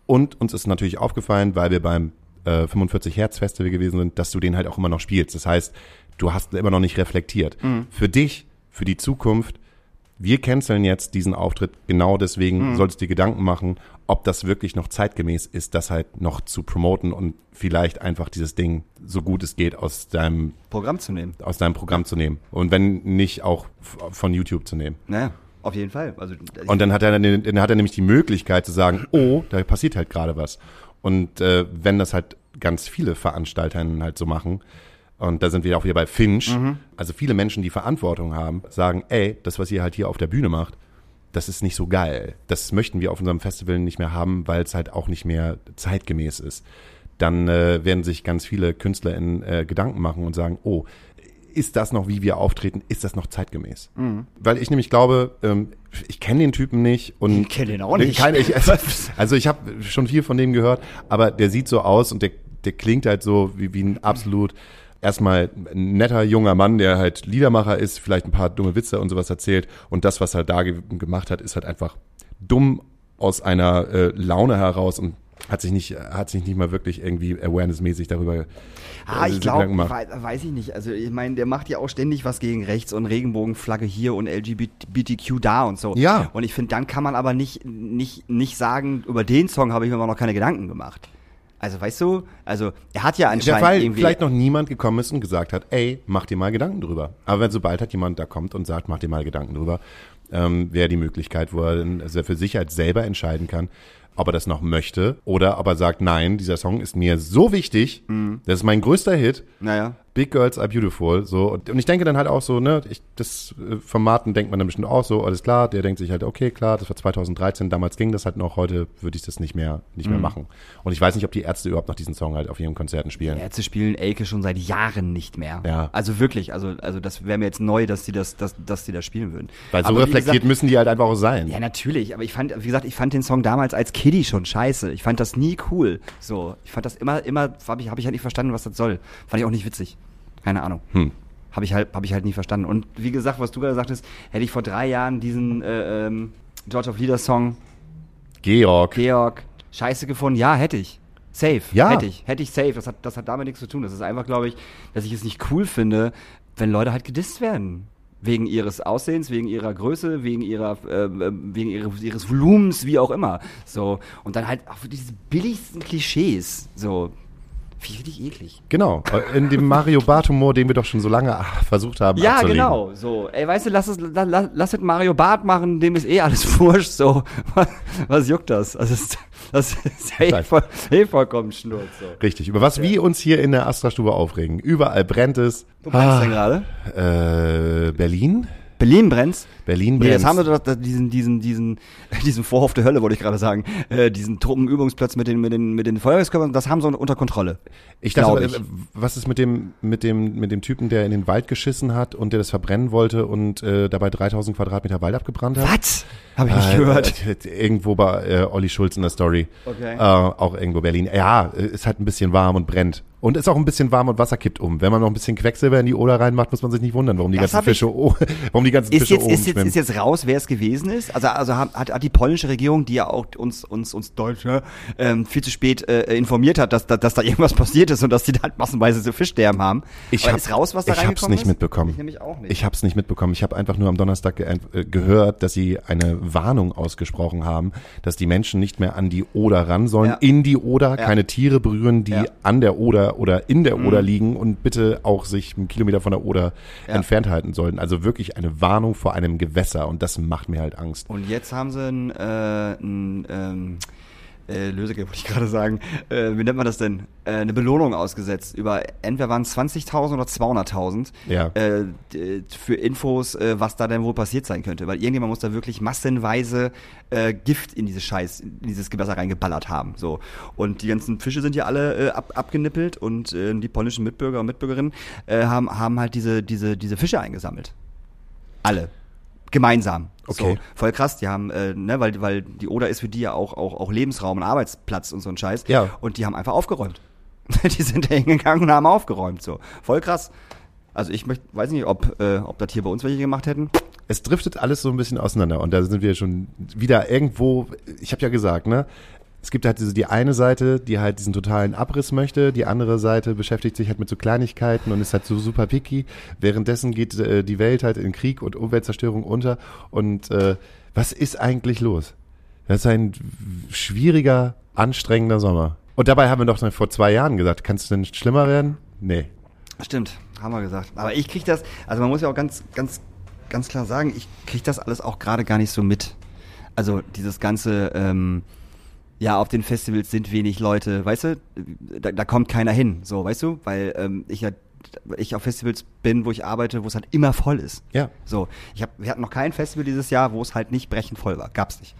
Und uns ist natürlich aufgefallen, weil wir beim äh, 45 Hertz Festival gewesen sind, dass du den halt auch immer noch spielst. Das heißt, du hast immer noch nicht reflektiert. Mhm. Für dich, für die Zukunft, wir canceln jetzt diesen Auftritt genau deswegen, Mhm. solltest dir Gedanken machen, ob das wirklich noch zeitgemäß ist, das halt noch zu promoten und vielleicht einfach dieses Ding so gut es geht aus deinem, Programm zu nehmen. aus deinem Programm zu nehmen. Und wenn nicht auch von YouTube zu nehmen. Naja, auf jeden Fall. Also, Und dann hat er, dann hat er nämlich die Möglichkeit zu sagen, oh, da passiert halt gerade was. Und äh, wenn das halt ganz viele Veranstaltern halt so machen, und da sind wir auch wieder bei Finch, also viele Menschen, die Verantwortung haben, sagen, ey, das, was ihr halt hier auf der Bühne macht, das ist nicht so geil. Das möchten wir auf unserem Festival nicht mehr haben, weil es halt auch nicht mehr zeitgemäß ist. Dann äh, werden sich ganz viele KünstlerInnen äh, Gedanken machen und sagen, oh, ist das noch, wie wir auftreten, ist das noch zeitgemäß? Weil ich nämlich glaube, ähm, ich kenne den Typen nicht und Ich kenn den auch nicht. Keine, ich, also, [laughs] [laughs] also ich habe schon viel von dem gehört, aber der sieht so aus und der, der klingt halt so wie, wie ein absolut erstmal ein netter junger Mann, der halt Liedermacher ist, vielleicht ein paar dumme Witze und sowas erzählt und das, was er da ge gemacht hat, ist halt einfach dumm aus einer äh, Laune heraus und hat sich nicht, hat sich nicht mal wirklich irgendwie awarenessmäßig darüber Ah, äh, ich sich glaube, weiß, weiß ich nicht. Also ich meine, der macht ja auch ständig was gegen rechts und Regenbogenflagge hier und LGBTQ da und so. Ja. Und ich finde, dann kann man aber nicht, nicht, nicht sagen, über den Song habe ich mir aber noch keine Gedanken gemacht. Also weißt du, also er hat ja Der anscheinend Fall irgendwie. vielleicht noch niemand gekommen ist und gesagt hat, ey, mach dir mal Gedanken drüber. Aber wenn sobald halt jemand da kommt und sagt, mach dir mal Gedanken drüber, ähm, wäre die Möglichkeit, wo er, also er für sich halt selber entscheiden kann, ob er das noch möchte oder ob er sagt, nein, dieser Song ist mir so wichtig, Mhm. das ist mein größter Hit, naja. Big Girls Are Beautiful, so. Und und ich denke dann halt auch so, ne, ich, das äh, vom Martin denkt man dann bestimmt auch so, alles klar, der denkt sich halt, okay, klar, das war 2013, damals ging das halt noch, heute würde ich das nicht mehr, nicht Mhm. mehr machen. Und ich weiß nicht, ob die Ärzte überhaupt noch diesen Song halt auf ihren Konzerten spielen. Ärzte spielen Elke schon seit Jahren nicht mehr. Ja. Also wirklich, also, also das wäre mir jetzt neu, dass die das, dass, dass die das spielen würden. Weil so Aber reflektiert gesagt, müssen die halt einfach auch sein. Ja, natürlich, aber ich fand, wie gesagt, ich fand den Song damals als Kiddie schon scheiße. Ich fand das nie cool. So, ich fand das immer, immer, habe ich, hab ich halt nicht verstanden, was das soll. Fand ich auch nicht witzig. Keine Ahnung. Hm. Habe ich halt, habe ich halt nie verstanden. Und wie gesagt, was du gerade sagtest, hätte ich vor drei Jahren diesen äh, ähm, George of Leader Song Georg. Georg scheiße gefunden, ja, hätte ich. Safe. Ja. Hätte ich. Hätte ich safe. Das hat, das hat damit nichts zu tun. Das ist einfach, glaube ich, dass ich es nicht cool finde, wenn Leute halt gedisst werden. Wegen ihres Aussehens, wegen ihrer Größe, wegen ihrer, äh, wegen ihres, ihres Volumens, wie auch immer. So. Und dann halt auch für diese billigsten Klischees. So. Finde ich eklig. Genau. In dem Mario Bart Humor, den wir doch schon so lange ah, versucht haben Ja, abzulegen. genau. So, ey, weißt du, lass es, la, la, lass es Mario Bart machen, dem ist eh alles [laughs] wurscht. So, was, [laughs] was juckt das? Das ist, das ist eh, voll, eh vollkommen Schnurz. So. Richtig. Über was wir uns hier in der Astra-Stube aufregen. Überall brennt es. Wo brennst du Ah, denn gerade? äh, Berlin? Berlin brennt's? Berlin Nee, brennt. das haben wir doch, diesen, diesen, diesen, [laughs] diesen Vorhof der Hölle, wollte ich gerade sagen, äh, diesen Truppenübungsplatz mit den, mit den, mit den Feuerwerkskörpern, das haben sie unter Kontrolle. Ich dachte, Glaub ich. äh, was ist mit dem, mit dem, mit dem Typen, der in den Wald geschissen hat und der das verbrennen wollte und äh, dabei 3000 Quadratmeter Wald abgebrannt hat? Was? Habe ich nicht Äh, gehört. äh, Irgendwo bei äh, Olli Schulz in der Story. Okay. Äh, auch irgendwo Berlin. Ja, äh, ist halt ein bisschen warm und brennt. Und ist auch ein bisschen warm und Wasser kippt um. Wenn man noch ein bisschen Quecksilber in die Oder reinmacht, muss man sich nicht wundern, warum die Das ganzen Fische, oh, [laughs] warum die ganzen Fische jetzt, oben ist, jetzt, schwimmen. ist jetzt raus, wer es gewesen ist? Also, also hat, hat, die polnische Regierung, die ja auch uns, uns, uns Deutsche ähm, viel zu spät äh, informiert hat, dass, da- dass da irgendwas passiert ist und dass die da halt massenweise so Fischsterben haben. Ich Aber hab- ist raus, was da ich hab's nicht ist? mitbekommen. Ich nämlich auch nicht. Ich habe es nicht mitbekommen. Ich habe einfach nur am Donnerstag ge äh, gehört, dass sie eine Warnung ausgesprochen haben, dass die Menschen nicht mehr an die Oder ran sollen, Ja. in die Oder, Ja. keine Tiere berühren, die Ja. Mhm. an der Oder oder in der Oder liegen und bitte auch sich einen Kilometer von der Oder entfernt halten sollten. Also wirklich eine Warnung vor einem Gewässer und das macht mir halt Angst. Und jetzt haben sie ein, äh, ein ähm, äh, Lösegeld, wollte ich gerade sagen. Äh, wie nennt man das denn? Äh, eine Belohnung ausgesetzt über entweder waren es 20.000 oder 200.000 Ja. äh, für Infos, äh, was da denn wohl passiert sein könnte. Weil irgendjemand muss da wirklich massenweise äh, Gift in dieses Scheiß, in dieses Gewässer reingeballert haben. So. Und die ganzen Fische sind ja alle äh, ab, abgenippelt und die polnischen Mitbürger und Mitbürgerinnen haben, haben halt diese, diese, diese Fische eingesammelt. Alle. Gemeinsam. Okay. So, voll krass, die haben, äh, ne, weil, weil die Oder ist für die ja auch, auch, auch Lebensraum und Arbeitsplatz und so ein Scheiß. Ja. Und die haben einfach aufgeräumt. [laughs] die sind da hingegangen und haben aufgeräumt. So. Voll krass. Also ich möchte, weiß nicht, ob, äh, ob das hier bei uns welche gemacht hätten. Es driftet alles so ein bisschen auseinander und da sind wir schon wieder irgendwo, ich habe ja gesagt, ne? Es gibt halt diese, die eine Seite, die halt diesen totalen Abriss möchte, die andere Seite beschäftigt sich halt mit so Kleinigkeiten und ist halt so super picky. Währenddessen geht äh, die Welt halt in Krieg und Umweltzerstörung unter. Und äh, was ist eigentlich los? Das ist ein schwieriger, anstrengender Sommer. Und dabei haben wir doch vor zwei Jahren gesagt, kann es denn schlimmer werden? Nee. Stimmt, haben wir gesagt. Aber ich krieg das, also man muss ja auch ganz, ganz, ganz klar sagen, ich krieg das alles auch gerade gar nicht so mit. Also dieses ganze, ähm, ja, auf den Festivals sind wenig Leute, weißt du, da, da kommt keiner hin, so, weißt du, weil ähm, ich ja ich auf Festivals bin, wo ich arbeite, wo es halt immer voll ist. Ja. So, ich hab, wir hatten noch kein Festival dieses Jahr, wo es halt nicht brechend voll war. Gab's nicht.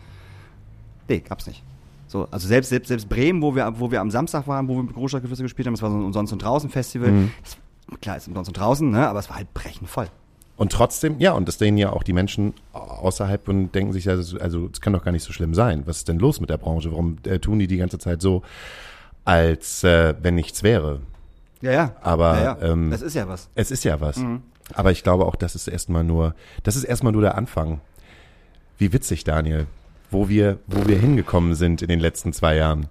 Nee, gab's nicht. So, also selbst, selbst, selbst Bremen, wo wir, wo wir am Samstag waren, wo wir mit Großstadtgeflüster gespielt haben, das war so ein Umsonst und Draußen Festival. Mhm. Klar, ist umsonst und draußen, ne, aber es war halt brechend voll. Und trotzdem, ja, und das sehen ja auch die Menschen außerhalb und denken sich, also, also es kann doch gar nicht so schlimm sein. Was ist denn los mit der Branche? Warum äh, tun die die ganze Zeit so, als äh, wenn nichts wäre? Ja, ja. Aber, ja, ja. ähm, das ist ja was. Es ist ja was. Mhm. Aber ich glaube auch, das ist erstmal nur, das ist erstmal nur der Anfang. Wie witzig, Daniel, wo wir, wo wir hingekommen sind in den letzten zwei Jahren.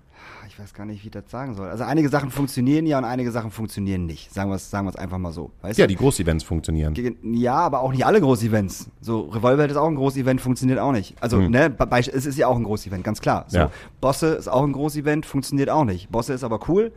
Ich weiß gar nicht, wie ich das sagen soll. Also einige Sachen funktionieren ja und einige Sachen funktionieren nicht. Sagen wir es sagen wir es einfach mal so. Weißt Ja, du? die Großevents funktionieren. Ja, aber auch nicht alle Groß-Events. So, Revolver ist auch ein Groß-Event, funktioniert auch nicht. Also, Hm. ne, bei, es ist ja auch ein Groß-Event, ganz klar. So, Ja. Bosse ist auch ein Groß-Event, funktioniert auch nicht. Bosse ist aber cool.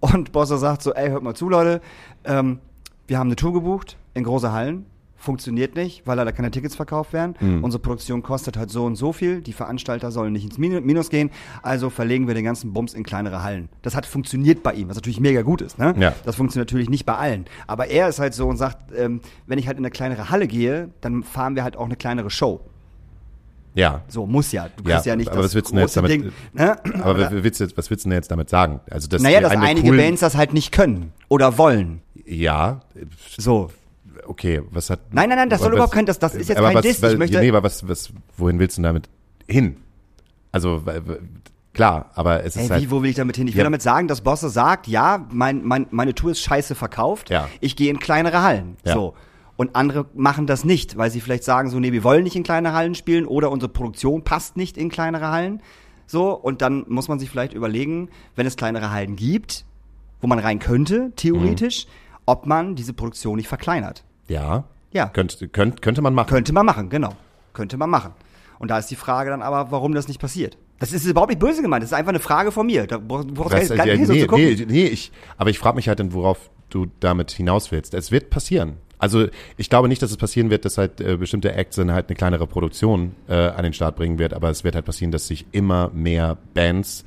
Und Bosse sagt so, ey, hört mal zu, Leute, ähm, wir haben eine Tour gebucht in große Hallen. Funktioniert nicht, weil leider keine Tickets verkauft werden. Hm. Unsere Produktion kostet halt so und so viel. Die Veranstalter sollen nicht ins Minu- Minus gehen. Also verlegen wir den ganzen Bums in kleinere Hallen. Das hat funktioniert bei ihm, was natürlich mega gut ist. Ne? Ja. Das funktioniert natürlich nicht bei allen. Aber er ist halt so und sagt, ähm, wenn ich halt in eine kleinere Halle gehe, dann fahren wir halt auch eine kleinere Show. Ja. So, muss ja. Du Ja, kriegst ja, nicht aber das was jetzt große damit- Ding. Ne? Aber was willst, du, was willst du denn jetzt damit sagen? Also, dass naja, dass einige Bands das halt nicht können oder wollen. Ja, So. Okay, was hat. Nein, nein, nein, das soll was- überhaupt kein- das- das ist jetzt aber kein was, Diss, ich möchte- Nee, aber was, was, wohin willst du damit hin? Also, klar, aber es ist Ey, halt. wie, wo will ich damit hin? Ich will Ja. damit sagen, dass Bosse sagt, ja, mein, mein, meine Tour ist scheiße verkauft. Ja. Ich gehe in kleinere Hallen. Ja. So. Und andere machen das nicht, weil sie vielleicht sagen so, nee, wir wollen nicht in kleine Hallen spielen oder unsere Produktion passt nicht in kleinere Hallen. So, und dann muss man sich vielleicht überlegen, wenn es kleinere Hallen gibt, wo man rein könnte, theoretisch, Mhm. ob man diese Produktion nicht verkleinert. Ja. Ja. Könnte, könnte, könnte man machen. Könnte man machen, genau. Könnte man machen. Und da ist die Frage dann aber, warum das nicht passiert. Das ist überhaupt nicht böse gemeint, das ist einfach eine Frage von mir. Da brauchst du gar nicht so nee, zu gucken. nee, nee, ich, aber ich frage mich halt dann, worauf du damit hinaus willst. Es wird passieren. Also ich glaube nicht, dass es passieren wird, dass halt äh, bestimmte Acts dann halt eine kleinere Produktion äh, an den Start bringen wird, aber es wird halt passieren, dass sich immer mehr Bands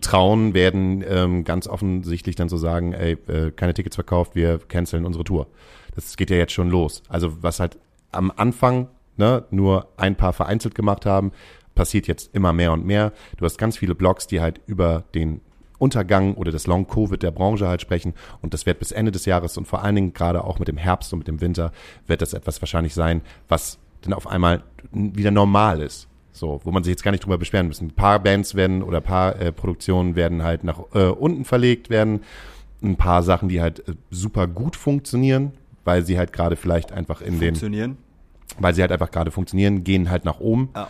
trauen werden, ähm, ganz offensichtlich dann zu sagen, ey, äh, keine Tickets verkauft, wir canceln unsere Tour. Das geht ja jetzt schon los. Also was halt am Anfang ne, nur ein paar vereinzelt gemacht haben, passiert jetzt immer mehr und mehr. Du hast ganz viele Blogs, die halt über den Untergang oder das Long-Covid der Branche halt sprechen. Und das wird bis Ende des Jahres und vor allen Dingen gerade auch mit dem Herbst und mit dem Winter wird das etwas wahrscheinlich sein, was dann auf einmal wieder normal ist. So, wo man sich jetzt gar nicht drüber beschweren müssen. Ein paar Bands werden oder ein paar äh, Produktionen werden halt nach äh, unten verlegt werden. Ein paar Sachen, die halt äh, super gut funktionieren, weil sie halt gerade vielleicht einfach in den, Funktionieren. weil sie halt einfach gerade funktionieren, gehen halt nach oben. Ja.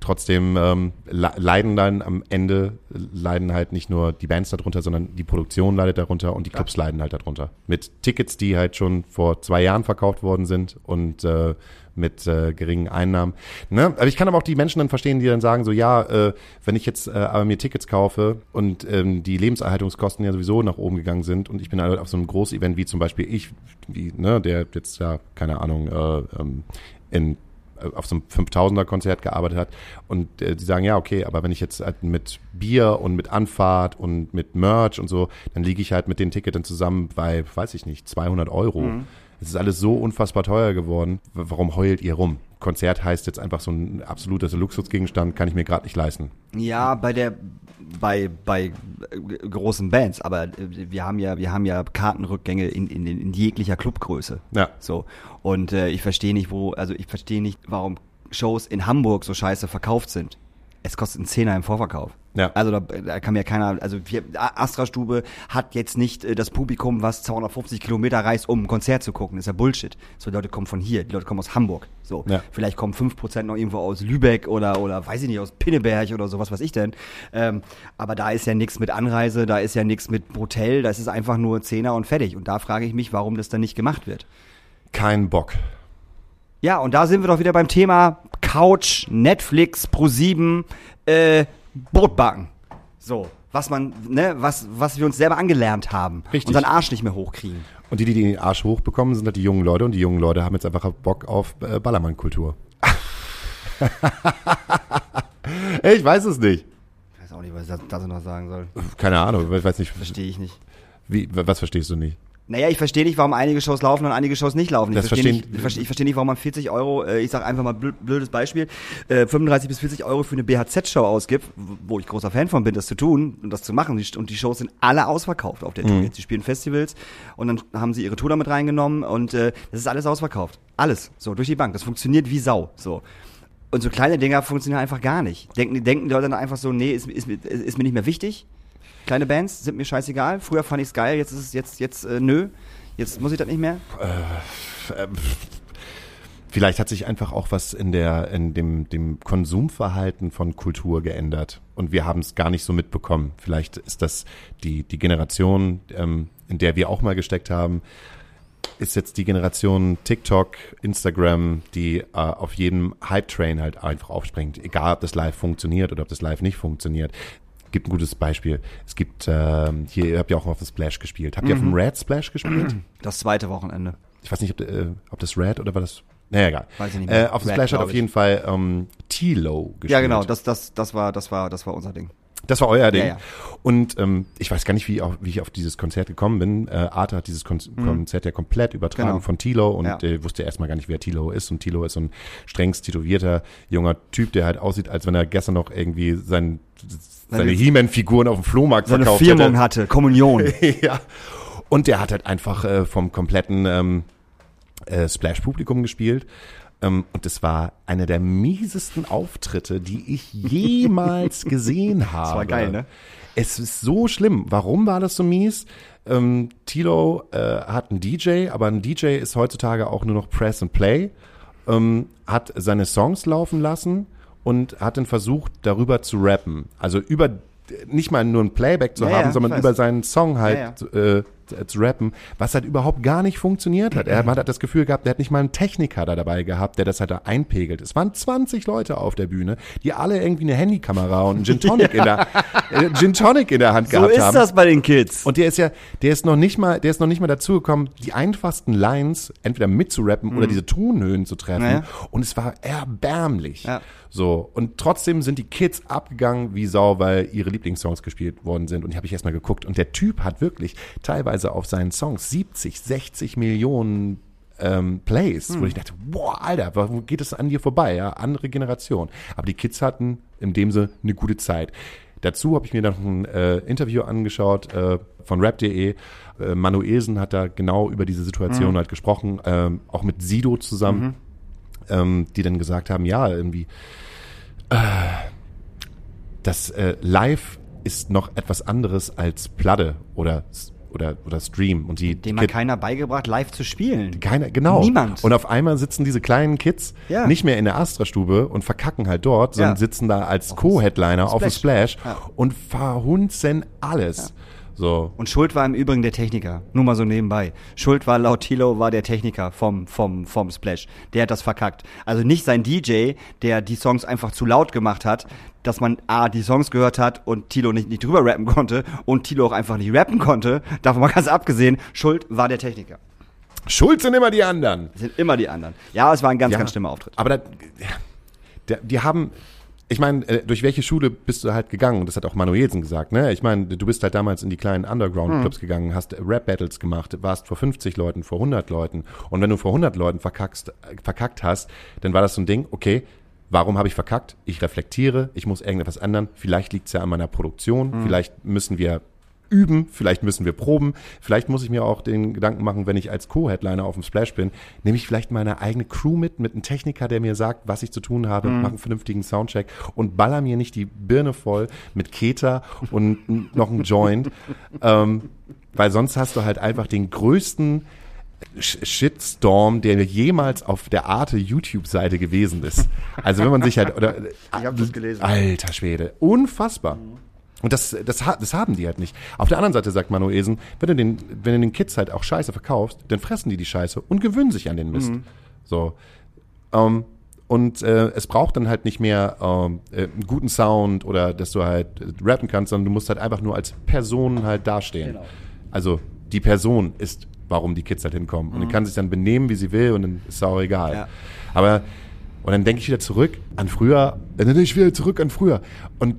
Trotzdem ähm, le- leiden dann am Ende, leiden halt nicht nur die Bands darunter, sondern die Produktion leidet darunter und die Clubs leiden halt darunter. Mit Tickets, die halt schon vor zwei Jahren verkauft worden sind und äh, mit äh, geringen Einnahmen. Ne? Aber ich kann aber auch die Menschen dann verstehen, die dann sagen so, ja, äh, wenn ich jetzt äh, aber mir Tickets kaufe und ähm, die Lebenserhaltungskosten ja sowieso nach oben gegangen sind und ich bin halt auf so einem Großevent wie zum Beispiel ich, wie, ne, der jetzt ja, keine Ahnung, äh, ähm, in auf so einem 5000er Konzert gearbeitet hat und äh, die sagen, ja, okay, aber wenn ich jetzt halt mit Bier und mit Anfahrt und mit Merch und so, dann liege ich halt mit den Tickets zusammen bei, weiß ich nicht, 200 Euro. Es ist alles so unfassbar teuer geworden. Warum heult ihr rum? Konzert heißt jetzt einfach so ein absoluter Luxusgegenstand, kann ich mir gerade nicht leisten. Ja, bei der bei bei äh, großen Bands, aber äh, wir haben ja wir haben ja Kartenrückgänge in, in, in jeglicher Clubgröße. Ja. So und äh, ich verstehe nicht, wo also ich verstehe nicht, warum Shows in Hamburg so scheiße verkauft sind. Es kostet einen Zehner im Vorverkauf. Ja. Also da, da kann mir keiner, also wir, Astra Stube hat jetzt nicht äh, das Publikum, was 250 Kilometer reist, um ein Konzert zu gucken. Das ist ja Bullshit. So die Leute kommen von hier, die Leute kommen aus Hamburg. So, Ja. vielleicht kommen 5% noch irgendwo aus Lübeck oder, oder weiß ich nicht, aus Pinneberg oder so, was weiß ich denn. Ähm, aber da ist ja nichts mit Anreise, da ist ja nichts mit Hotel, das ist einfach nur Zehner und fertig. Und da frage ich mich, warum das dann nicht gemacht wird. Kein Bock. Ja, und da sind wir doch wieder beim Thema Couch, Netflix, Pro7, äh, Brotbacken. So, was man, ne, was, was wir uns selber angelernt haben. Richtig. Unseren Arsch nicht mehr hochkriegen. Und die, die den Arsch hochbekommen, sind halt die jungen Leute und die jungen Leute haben jetzt einfach Bock auf äh, Ballermann-Kultur. [laughs] ich weiß es nicht. Ich weiß auch nicht, was ich dazu noch sagen soll. Keine Ahnung, ich weiß nicht. Verstehe ich nicht. Wie, was verstehst du nicht? Naja, ich verstehe nicht, warum einige Shows laufen und einige Shows nicht laufen. Ich verstehe nicht, ich verstehe nicht, warum man 40 Euro, äh, ich sage einfach mal blöd, blödes Beispiel, äh, 35 bis 40 Euro für eine BHZ-Show ausgibt, wo ich großer Fan von bin, das zu tun und das zu machen. Und die Shows sind alle ausverkauft auf der Tour. Jetzt, sie spielen Festivals und dann haben sie ihre Tour damit reingenommen und äh, das ist alles ausverkauft. Alles. So, durch die Bank. Das funktioniert wie Sau. So. Und so kleine Dinger funktionieren einfach gar nicht. Denken, denken die Leute dann einfach so, nee, ist, ist, ist mir nicht mehr wichtig. Kleine Bands sind mir scheißegal. Früher fand ich's geil, jetzt ist es jetzt, jetzt, äh, nö. Jetzt muss ich das nicht mehr. Vielleicht hat sich einfach auch was in der in dem dem Konsumverhalten von Kultur geändert und wir haben es gar nicht so mitbekommen. Vielleicht ist das die die Generation, ähm, in der wir auch mal gesteckt haben, ist jetzt die Generation TikTok, Instagram, die äh, auf jedem Hype-Train halt einfach aufspringt. Egal, ob das live funktioniert oder ob das live nicht funktioniert. Gibt ein gutes Beispiel. Es gibt ähm, hier, ihr habt ja auch auf dem Splash gespielt. Habt ihr auf dem Red Splash gespielt? Das zweite Wochenende. ich weiß nicht, ob, äh, ob das Red oder war das. Naja, egal. Weiß ich nicht Äh, mehr. auf dem Splash hat auf jeden Fall ähm, T-Low gespielt. Ja, genau, das, das, das war, das war, das war unser Ding. Das war euer Ding. Ja, ja. Und ähm, ich weiß gar nicht, wie, auch, wie ich auf dieses Konzert gekommen bin. Äh, Arte hat dieses Kon Konzert ja komplett übertragen Mhm. Genau. von Tilo und Ja. äh, wusste erstmal gar nicht, wer Tilo ist. Und Tilo ist so ein strengst tätowierter junger Typ, der halt aussieht, als wenn er gestern noch irgendwie sein, seine Seine- He-Man-Figuren auf dem Flohmarkt Seine verkauft Firmung hätte. hatte, Kommunion. [laughs] ja. Und der hat halt einfach äh, vom kompletten ähm, äh, Splash-Publikum gespielt. Ähm, und es war einer der miesesten Auftritte, die ich jemals [laughs] gesehen habe. war geil, ne? Es ist so schlimm. Warum war das so mies? Ähm, Tilo äh, hat einen DJ, aber ein DJ ist heutzutage auch nur noch Press and Play. Ähm, hat seine Songs laufen lassen und hat dann versucht, darüber zu rappen. Also über nicht mal nur ein Playback zu Ja, haben, ja, sondern über seinen Song halt Ja, äh, zu- zu rappen, was halt überhaupt gar nicht funktioniert hat. Er hat das Gefühl gehabt, er hat nicht mal einen Techniker da dabei gehabt, der das halt da einpegelt. Es waren 20 Leute auf der Bühne, die alle irgendwie eine Handykamera und einen Gin Tonic, in, der, [laughs] äh, Gin Tonic in der Hand So gehabt ist haben. das bei den Kids. Und der ist ja, der ist noch nicht mal, der ist noch nicht mal dazu gekommen, die einfachsten Lines entweder mitzurappen oder diese Tonhöhen zu treffen. Mhm. Naja. Und es war erbärmlich. Ja. So. Und trotzdem sind die Kids abgegangen wie Sau, weil ihre Lieblingssongs gespielt worden sind. Und die habe ich erstmal geguckt. Und der Typ hat wirklich teilweise auf seinen Songs 70, 60 Millionen ähm, Plays, wo ich dachte, boah, Alter, warum geht es an dir vorbei? Ja, andere Generation. Aber die Kids hatten in dem Sinne eine gute Zeit. Dazu habe ich mir dann noch ein äh, Interview angeschaut äh, von rap.de. Äh, Manuelsen hat da genau über diese Situation halt gesprochen, ähm, auch mit Sido zusammen, ähm, die dann gesagt haben, ja, irgendwie, äh, das äh, Live ist noch etwas anderes als Platte oder oder oder Stream und die Dem hat keiner beigebracht, live zu spielen. keiner, genau. Niemand. Und auf einmal sitzen diese kleinen Kids Ja. nicht mehr in der Astra-Stube und verkacken halt dort, sondern Ja. sitzen da als Co-Headliner auf dem Splash. Splash Ja. und verhunzen alles. So. Und Schuld war im Übrigen der Techniker. Nur mal so nebenbei. Schuld war laut Tilo war der Techniker vom, vom, vom Splash. Der hat das verkackt. Also nicht sein DJ, der die Songs einfach zu laut gemacht hat, dass man A, die Songs gehört hat und Tilo nicht, nicht drüber rappen konnte und Tilo auch einfach nicht rappen konnte. Davon mal ganz abgesehen. Schuld war der Techniker. Schuld sind immer die anderen. Sind immer die anderen. Ja, es war ein ganz, Ja. ganz schlimmer Auftritt. Aber da, die haben, ich meine, äh, durch welche Schule bist du halt gegangen? Das hat auch Manuelsen gesagt, ne? Ich meine, du bist halt damals in die kleinen Underground-Clubs gegangen, hast Rap-Battles gemacht, warst vor 50 Leuten, vor 100 Leuten. Und wenn du vor 100 Leuten verkackst, äh, verkackt hast, dann war das so ein Ding, okay, warum habe ich verkackt? Ich reflektiere, ich muss irgendetwas ändern. Vielleicht liegt es ja an meiner Produktion, vielleicht müssen wir üben, vielleicht müssen wir proben, vielleicht muss ich mir auch den Gedanken machen, wenn ich als Co-Headliner auf dem Splash bin, nehme ich vielleicht meine eigene Crew mit, mit einem Techniker, der mir sagt, was ich zu tun habe, mache einen vernünftigen Soundcheck und baller mir nicht die Birne voll mit Keter und noch ein Joint, [laughs] ähm, weil sonst hast du halt einfach den größten Sh- Shitstorm, der jemals auf der Arte YouTube-Seite gewesen ist. Also wenn man sich halt, oder, ich hab das gelesen. Alter Schwede, unfassbar. Und das, das, das haben die halt nicht. Auf der anderen Seite sagt Manuelsen, wenn du den, wenn du den Kids halt auch Scheiße verkaufst, dann fressen die die Scheiße und gewöhnen sich an den Mist. So. Ähm, und äh, es braucht dann halt nicht mehr ähm, äh, einen guten Sound oder dass du halt äh, rappen kannst, sondern du musst halt einfach nur als Person halt dastehen. Genau. Also die Person ist, warum die Kids halt hinkommen. Und die kann sich dann benehmen, wie sie will und dann ist es auch egal. Ja. Aber, und dann denke ich wieder zurück an früher, dann denke ich wieder zurück an früher. Und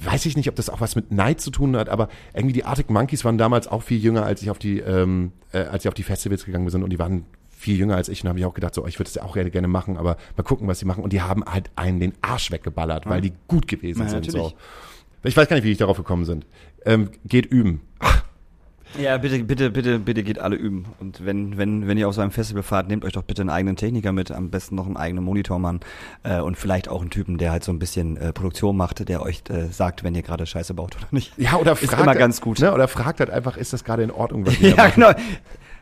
weiß ich nicht, ob das auch was mit Neid zu tun hat, aber irgendwie die Arctic Monkeys waren damals auch viel jünger, als ich auf die, ähm, äh, als ich auf die Festivals gegangen bin und die waren viel jünger als ich und habe ich auch gedacht, so, ich würde es ja auch gerne, machen, aber mal gucken, was sie machen. Und die haben halt einen den Arsch weggeballert, weil die gut gewesen Ja, sind. natürlich. So. Ich weiß gar nicht, wie ich darauf gekommen sind. Ähm, geht üben. Ja, bitte, bitte, bitte, bitte geht alle üben. Und wenn, wenn, wenn ihr auf so einem Festival fahrt, nehmt euch doch bitte einen eigenen Techniker mit, am besten noch einen eigenen Monitormann äh, und vielleicht auch einen Typen, der halt so ein bisschen äh, Produktion macht, der euch äh, sagt, wenn ihr gerade Scheiße baut oder nicht. Ja, oder Ist fragt, immer ganz gut. Ne, oder fragt halt einfach, ist das gerade in Ordnung, was wir [laughs] Ja, genau.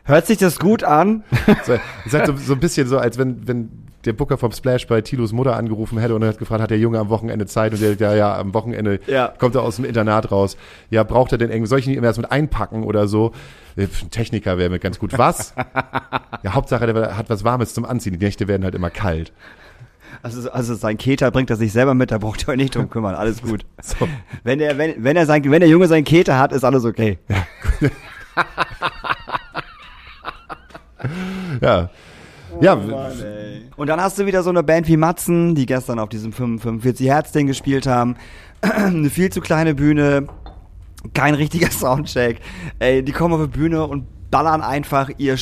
Hört sich das gut an? [laughs] So, ist halt so, so ein bisschen so, als wenn, wenn der Booker vom Splash bei Tilos Mutter angerufen hätte und er hat gefragt, hat der Junge am Wochenende Zeit? Und der, ja, ja, am Wochenende Ja. kommt er aus dem Internat raus. Ja, braucht er denn irgendwie, soll ich ihn ihm erst mit einpacken oder so? Äh, Ein Techniker wäre mir ganz gut. Was? [laughs] ja, Hauptsache, der hat was Warmes zum Anziehen. Die Nächte werden halt immer kalt. Also, also sein Keter bringt er sich selber mit, da braucht ihr euch nicht drum kümmern, alles gut. So. Wenn der, wenn, wenn er sein, wenn der Junge seinen Keter hat, ist alles okay. Ja. [laughs] Ja, Und dann hast du wieder so eine Band wie Matzen, die gestern auf diesem 45 Hertz Ding gespielt haben. [clears throat] eine viel zu kleine Bühne, kein richtiger [laughs] Soundcheck. Ey, die kommen auf die Bühne und ballern einfach ihr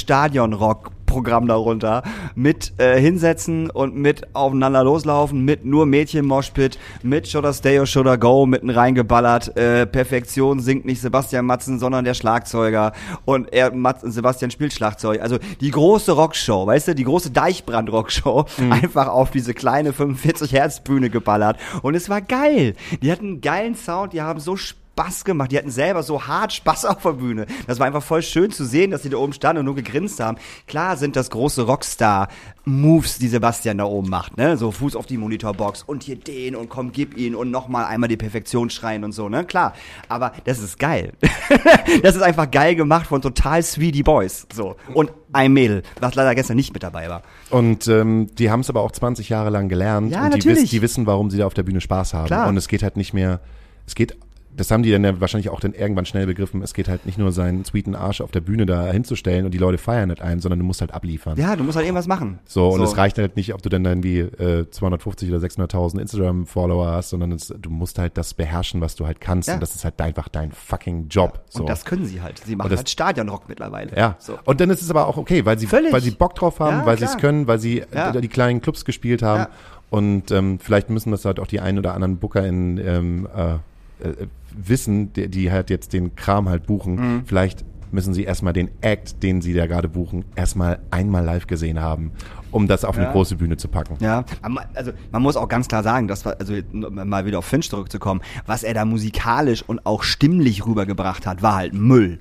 Stadion-Rock-Programm darunter. Mit äh, hinsetzen und mit aufeinander loslaufen, mit nur Mädchen-Moshpit, mit Shoulda Stay or Shoulda Go, mitten reingeballert. Äh, Perfektion singt nicht Sebastian Matzen, sondern der Schlagzeuger. Und er, Matzen, Sebastian spielt Schlagzeug. Also die große Rockshow, weißt du, die große Deichbrand-Rockshow, [laughs] einfach auf diese kleine 45-Hertz-Bühne geballert. Und es war geil. Die hatten einen geilen Sound, die haben so Spaß gemacht. Die hatten selber so hart Spaß auf der Bühne. Das war einfach voll schön zu sehen, dass sie da oben standen und nur gegrinst haben. Klar sind das große Rockstar-Moves, die Sebastian da oben macht, ne? So Fuß auf die Monitorbox und hier den und komm, gib ihn und nochmal einmal die Perfektion schreien und so, ne? Klar. Aber das ist geil. [laughs] das ist einfach geil gemacht von total sweetie Boys. So. Und ein Mädel, was leider gestern nicht mit dabei war. Und ähm, die haben es aber auch 20 Jahre lang gelernt. Ja, und die, natürlich. wiss, die wissen, warum sie da auf der Bühne Spaß haben. Klar. Und es geht halt nicht mehr, es geht das haben die dann ja wahrscheinlich auch dann irgendwann schnell begriffen. Es geht halt nicht nur seinen sweeten Arsch auf der Bühne da hinzustellen und die Leute feiern nicht ein, sondern du musst halt abliefern. Ja, du musst halt irgendwas machen. So, und es reicht halt nicht, ob du dann irgendwie äh, 250 oder 600.000 Instagram-Follower hast, sondern es, du musst halt das beherrschen, was du halt kannst. Ja. Und das ist halt einfach dein fucking Job. So. Und das können sie halt. Sie machen das- halt Stadionrock mittlerweile. ja. So. Und dann ist es aber auch okay, weil sie, Völlig. weil sie Bock drauf haben, Ja, weil sie es können, weil sie die kleinen Clubs gespielt haben. Und ähm, vielleicht müssen das halt auch die ein oder anderen Booker in ähm, äh, äh, wissen, die, die halt jetzt den Kram halt buchen. Mhm. Vielleicht müssen sie erstmal den Act, den sie da gerade buchen, erstmal einmal live gesehen haben, um das auf eine Ja. große Bühne zu packen. Ja, also man muss auch ganz klar sagen, dass wir, also mal wieder auf Finch zurückzukommen, was er da musikalisch und auch stimmlich rübergebracht hat, war halt Müll.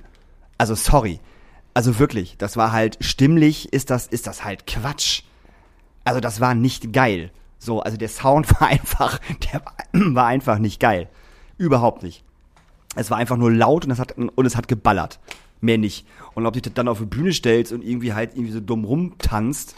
Also sorry. Also wirklich, das war halt stimmlich ist das ist das halt Quatsch. Also das war nicht geil. So, also der Sound [laughs] war einfach, der war einfach nicht geil. Überhaupt nicht. Es war einfach nur laut und es hat und es hat geballert. Mehr nicht. Und ob du dich dann auf die Bühne stellst und irgendwie halt irgendwie so dumm rumtanzt,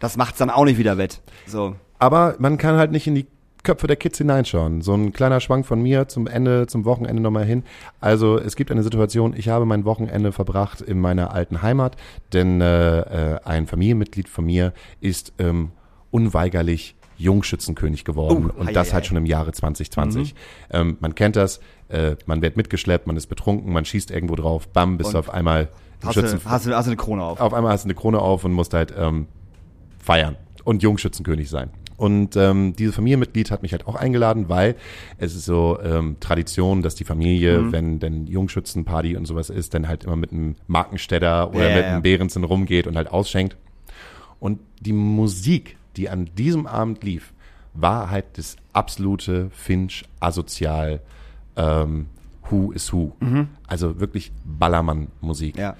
das macht's dann auch nicht wieder wett. So. Aber man kann halt nicht in die Köpfe der Kids hineinschauen. So ein kleiner Schwank von mir zum Ende, zum Wochenende nochmal hin. Also es gibt eine Situation, ich habe mein Wochenende verbracht in meiner alten Heimat, denn äh, äh, ein Familienmitglied von mir ist ähm, unweigerlich Jungschützenkönig geworden Oh, und ei, das ei, halt schon im Jahre 2020. Ähm, man kennt das, äh, man wird mitgeschleppt, man ist betrunken, man schießt irgendwo drauf, bam, bist Und du auf einmal Hast du, Schützen hast, du, hast du eine Krone auf. auf einmal hast du eine Krone auf und musst halt ähm, feiern und Jungschützenkönig sein. Und ähm, dieses Familienmitglied hat mich halt auch eingeladen, weil es ist so ähm, Tradition, dass die Familie, Mhm. wenn denn Jungschützenparty und sowas ist, dann halt immer mit einem Markenstädter oder Ja, mit einem Behrensen rumgeht und halt ausschenkt. Und die Musik, die an diesem Abend lief, war halt das absolute Finch asozial ähm, Who is Who. Also wirklich Ballermann-Musik Mhm. Ja.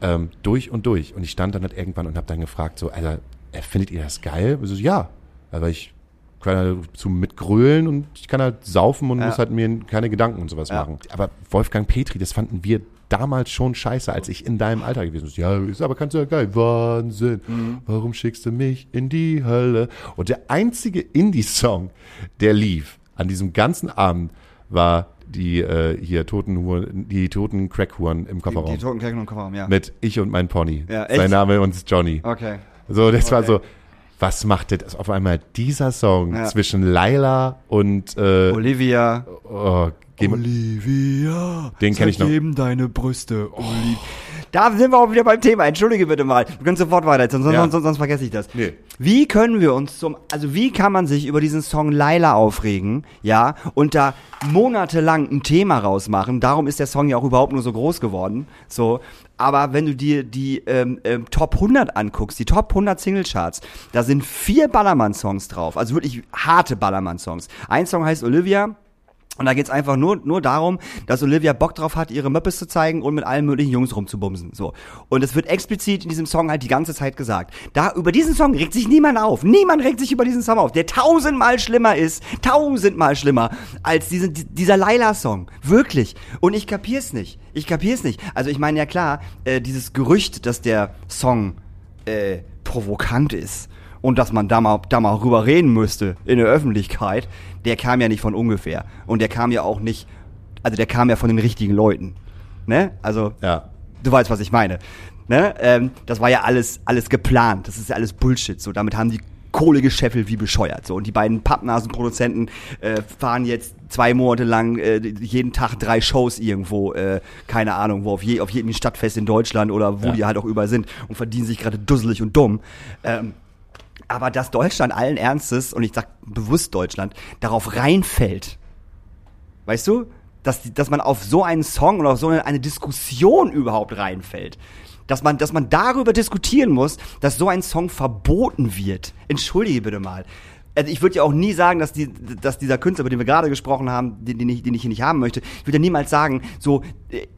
ähm, durch und durch. Und ich stand dann halt irgendwann und habe dann gefragt, so, Alter, äh, findet ihr das geil? So, ja, aber ich kann halt zu mitgrölen und ich kann halt saufen und Ja. muss halt mir keine Gedanken und sowas Ja. machen. Aber Wolfgang Petri, das fanden wir damals schon scheiße, als ich in deinem Alter gewesen bin. Ja, ist aber ja geil. Wahnsinn. Mhm. Warum schickst du mich in die Hölle? Und der einzige Indie-Song, der lief an diesem ganzen Abend, war die äh, hier toten die toten Crackhuren im Die, Kofferraum. die toten Kirchen und Kofferraum, ja. Mit Ich und mein Pony. Ja, echt? Sein Name ist Johnny. Okay. So, das war Okay. so, was macht das auf einmal dieser Song Ja. zwischen Laila und äh, Olivia. oh, geh- Olivia. Den kenn ich noch. Jedem deine Brüste, Olivia. Da sind wir auch wieder beim Thema. Entschuldige bitte mal. Du kannst sofort weiter, sonst, Ja. sonst, sonst vergesse ich das. Nee. Wie können wir uns zum, also wie kann man sich über diesen Song Laila aufregen, ja, und da monatelang ein Thema rausmachen? Darum ist der Song ja auch überhaupt nur so groß geworden, so. Aber wenn du dir die ähm, ähm, Top 100 anguckst, die Top 100 Singlecharts, da sind vier Ballermann-Songs drauf, also wirklich harte Ballermann-Songs. Ein Song heißt Olivia, und da geht's einfach nur, nur darum, dass Olivia Bock drauf hat, ihre Möppes zu zeigen und mit allen möglichen Jungs rumzubumsen. So. Und es wird explizit in diesem Song halt die ganze Zeit gesagt. Da, über diesen Song regt sich niemand auf. Niemand regt sich über diesen Song auf, der tausendmal schlimmer ist, tausendmal schlimmer als diesen, di- dieser Laila-Song. Wirklich. Und ich kapier's nicht. Ich kapier's nicht. Also ich meine ja klar, äh, dieses Gerücht, dass der Song äh, provokant ist und dass man da mal, da mal rüber reden müsste in der Öffentlichkeit, der kam ja nicht von ungefähr. Und der kam ja auch nicht, also der kam ja von den richtigen Leuten. Ne? Also, Ja. du weißt, was ich meine. Ne? Ähm, das war ja alles, alles geplant. Das ist ja alles Bullshit. So, damit haben die Kohle gescheffelt wie bescheuert. So, und die beiden Pappnasenproduzenten äh, fahren jetzt zwei Monate lang äh, jeden Tag drei Shows irgendwo, äh, keine Ahnung, wo auf, je, auf jedem Stadtfest in Deutschland oder wo Ja. die halt auch überall sind und verdienen sich gerade dusselig und dumm. Ähm, aber dass Deutschland allen Ernstes, und ich sag bewusst Deutschland, darauf reinfällt, weißt du, dass, dass man auf so einen Song oder auf so eine, Diskussion überhaupt reinfällt. Dass man, dass man darüber diskutieren muss, dass so ein Song verboten wird. Entschuldige bitte mal. Also ich würde ja auch nie sagen, dass, die, dass dieser Künstler, über den wir gerade gesprochen haben, den, den, ich, den ich hier nicht haben möchte, ich würde ja niemals sagen, so,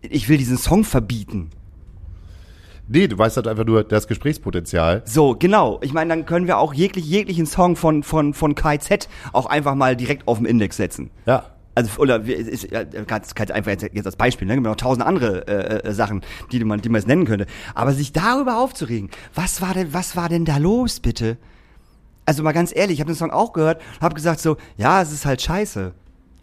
ich will diesen Song verbieten. Nee, du weißt halt einfach nur das Gesprächspotenzial. So, genau. Ich meine, dann können wir auch jeglich, jeglichen Song von, von, von KZ auch einfach mal direkt auf den Index setzen. Ja. Also, oder ist, kannst, kannst einfach jetzt, jetzt als Beispiel, ne? Gibt noch tausend andere äh, äh, Sachen, die man, die man jetzt nennen könnte. Aber sich darüber aufzuregen, was war denn, was war denn da los, bitte? Also mal ganz ehrlich, ich habe den Song auch gehört, habe gesagt so, ja, es ist halt scheiße.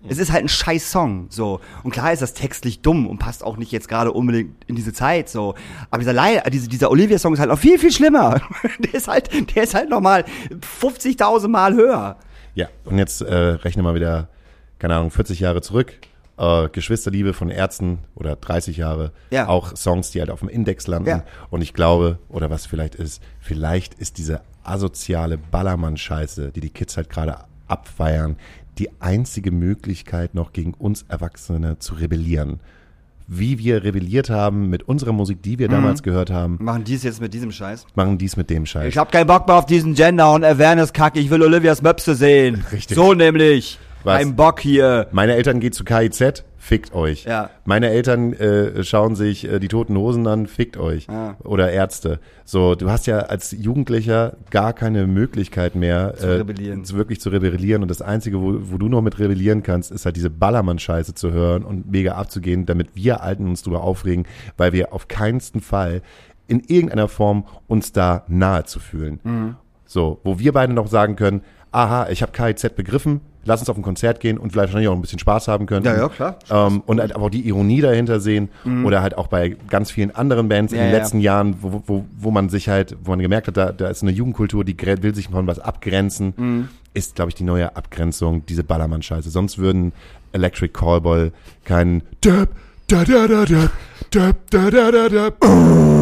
Es ist halt ein scheiß Song, so. Und klar ist das textlich dumm und passt auch nicht jetzt gerade unbedingt in diese Zeit, so. Aber dieser, Lei- äh, diese, dieser Olivia-Song ist halt noch viel, viel schlimmer. [laughs] der ist halt, der ist halt nochmal 50.000 Mal höher. Ja, und jetzt äh, rechne mal wieder, keine Ahnung, 40 Jahre zurück. Äh, Geschwisterliebe von Ärzten oder 30 Jahre. Ja. Auch Songs, die halt auf dem Index landen. Ja. Und ich glaube, oder was vielleicht ist, vielleicht ist diese asoziale Ballermann-Scheiße, die die Kids halt gerade abfeiern, die einzige Möglichkeit noch gegen uns Erwachsene zu rebellieren. Wie wir rebelliert haben mit unserer Musik, die Mhm. wir damals gehört haben, Machen dies jetzt mit diesem Scheiß. machen dies mit dem Scheiß. Ich hab keinen Bock mehr auf diesen Gender- und Awareness-Kack. Ich will Olivias Möpse sehen. Richtig. So nämlich. Was? Kein Bock hier. Meine Eltern gehen zu KIZ, fickt euch. Ja. Meine Eltern äh, schauen sich äh, die toten Hosen an, fickt euch. Ja. Oder Ärzte. So, du hast ja als Jugendlicher gar keine Möglichkeit mehr, äh, Zu rebellieren. wirklich zu rebellieren. Und das Einzige, wo, wo du noch mit rebellieren kannst, ist halt diese Ballermann-Scheiße zu hören und mega abzugehen, damit wir Alten uns drüber aufregen, weil wir auf keinsten Fall in irgendeiner Form uns da nahe zu fühlen. Mhm. So, wo wir beide noch sagen können, aha, ich habe KIZ begriffen, lass uns auf ein Konzert gehen und vielleicht wahrscheinlich auch ein bisschen Spaß haben können. Ja, ja, klar. Ähm, und halt aber auch die Ironie dahinter sehen oder halt auch bei ganz vielen anderen Bands in Mhm. Ja, den ja. letzten Jahren, wo, wo, wo man sich halt, wo man gemerkt hat, da, da ist eine Jugendkultur, die will sich von was abgrenzen, Mhm. ist, glaube ich, die neue Abgrenzung, diese Ballermann-Scheiße. Sonst würden Electric Callboy keinen Döp, da da da da, da da da da.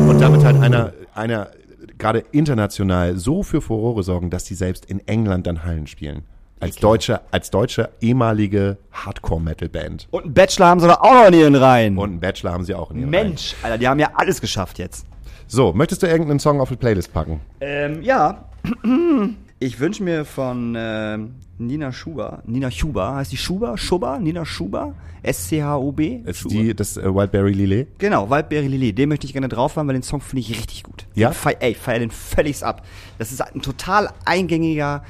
Und damit halt einer, einer gerade international so für Furore sorgen, dass die selbst in England dann Hallen spielen. Als deutsche, als deutsche ehemalige Hardcore-Metal-Band. Und einen Bachelor haben sie doch auch noch in ihren Reihen. Und einen Bachelor haben sie auch in ihren Reihen. Mensch, Alter, die haben ja alles geschafft jetzt. So, möchtest du irgendeinen Song auf die Playlist packen? Ähm, ja. [clears throat] Ich wünsche mir von ähm, Nina Schuber, Nina Schuber, heißt die Schuber? Schuber? Nina Schuber? S-C-H-U-B? Ist Schuber. die, das äh, Wildberry Lillet? Genau, Waldbeere Lilly, den möchte ich gerne drauf haben, weil den Song finde ich richtig gut. Ja? Ich Feier, ey, feier den völlig ab. Das ist ein total eingängiger,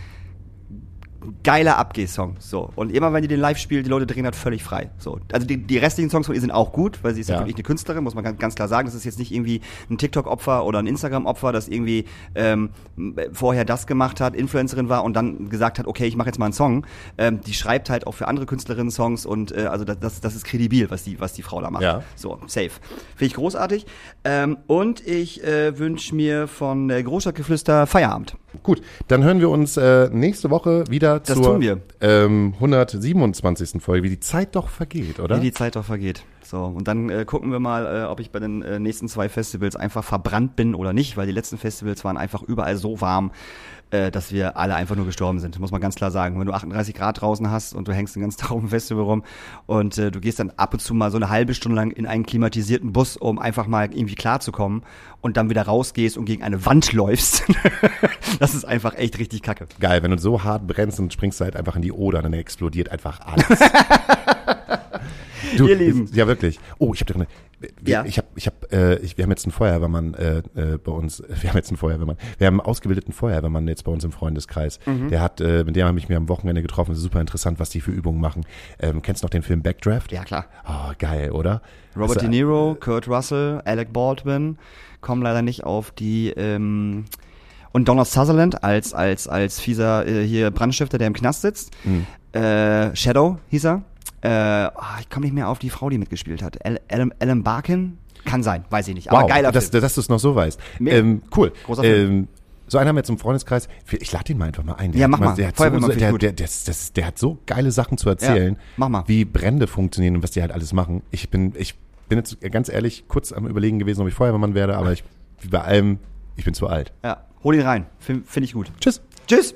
geiler Abgeh-Song. So. Und immer wenn die den live spielt, die Leute drehen das völlig frei. So. Also die, die restlichen Songs von ihr sind auch gut, weil sie ist ja, wirklich eine Künstlerin, muss man ganz, ganz klar sagen. Das ist jetzt nicht irgendwie ein TikTok-Opfer oder ein Instagram-Opfer, das irgendwie ähm, vorher das gemacht hat, Influencerin war und dann gesagt hat, okay, ich mache jetzt mal einen Song. Ähm, die schreibt halt auch für andere Künstlerinnen Songs und äh, also das, das, das ist kredibil, was die, was die Frau da macht. Ja. So, safe. Finde ich großartig. Ähm, und ich äh, wünsche mir von äh, Großstadtgeflüster Feierabend. Gut, dann hören wir uns äh, nächste Woche wieder Das zur. Ähm, 127. Folge, wie die Zeit doch vergeht, oder? Wie die Zeit doch vergeht. So, und dann äh, gucken wir mal, äh, ob ich bei den äh, nächsten zwei Festivals einfach verbrannt bin oder nicht, weil die letzten Festivals waren einfach überall so warm, äh, dass wir alle einfach nur gestorben sind. Muss man ganz klar sagen. Wenn du 38 Grad draußen hast und du hängst den ganzen [laughs] Tag auf dem Festival rum und äh, du gehst dann ab und zu mal so eine halbe Stunde lang in einen klimatisierten Bus, um einfach mal irgendwie klarzukommen und dann wieder rausgehst und gegen eine Wand läufst. [laughs] das ist einfach echt richtig kacke. Geil, wenn du so hart brennst und springst du halt einfach in die Oder, dann explodiert einfach alles. [laughs] [laughs] du, Ihr Lieben. Ja, wirklich. Oh, ich habe eine. Wir, Ja. Ich habe, ich habe, äh, ich, wir haben jetzt einen Feuerwehrmann äh, äh, bei uns. [laughs] Wir haben jetzt einen Feuerwehrmann. Wir haben einen ausgebildeten Feuerwehrmann jetzt bei uns im Freundeskreis. Mhm. Der hat, äh, mit dem habe ich mir am Wochenende getroffen. Das ist super interessant, was die für Übungen machen. Ähm, kennst du noch den Film Backdraft? Ja, klar. Oh, geil, oder? Robert Also, De Niro, Kurt Russell, Alec Baldwin kommen leider nicht auf die ähm, und Donald Sutherland als als als fieser äh, hier Brandstifter, der im Knast sitzt. Mhm. Äh, Shadow hieß er. Äh, ah, ich komme nicht mehr auf die Frau, die mitgespielt hat. Alan, Alan Barkin? Kann sein, weiß ich nicht. Aber Wow, geiler dass, Film. dass du es noch so weißt. Ähm, cool. Großer Film. Ähm, so einen haben wir jetzt im Freundeskreis. Ich lade den mal einfach mal ein. Der Ja, hat mach mal. Der hat, so, der, der, der, hat geile Sachen zu erzählen. Ja, mach mal. Wie Brände funktionieren und was die halt alles machen. Ich bin, ich bin jetzt ganz ehrlich kurz am überlegen gewesen, ob ich Feuerwehrmann werde, aber ich, wie bei allem, ich bin zu alt. Ja, hol ihn rein. Finde find ich gut. Tschüss. Tschüss.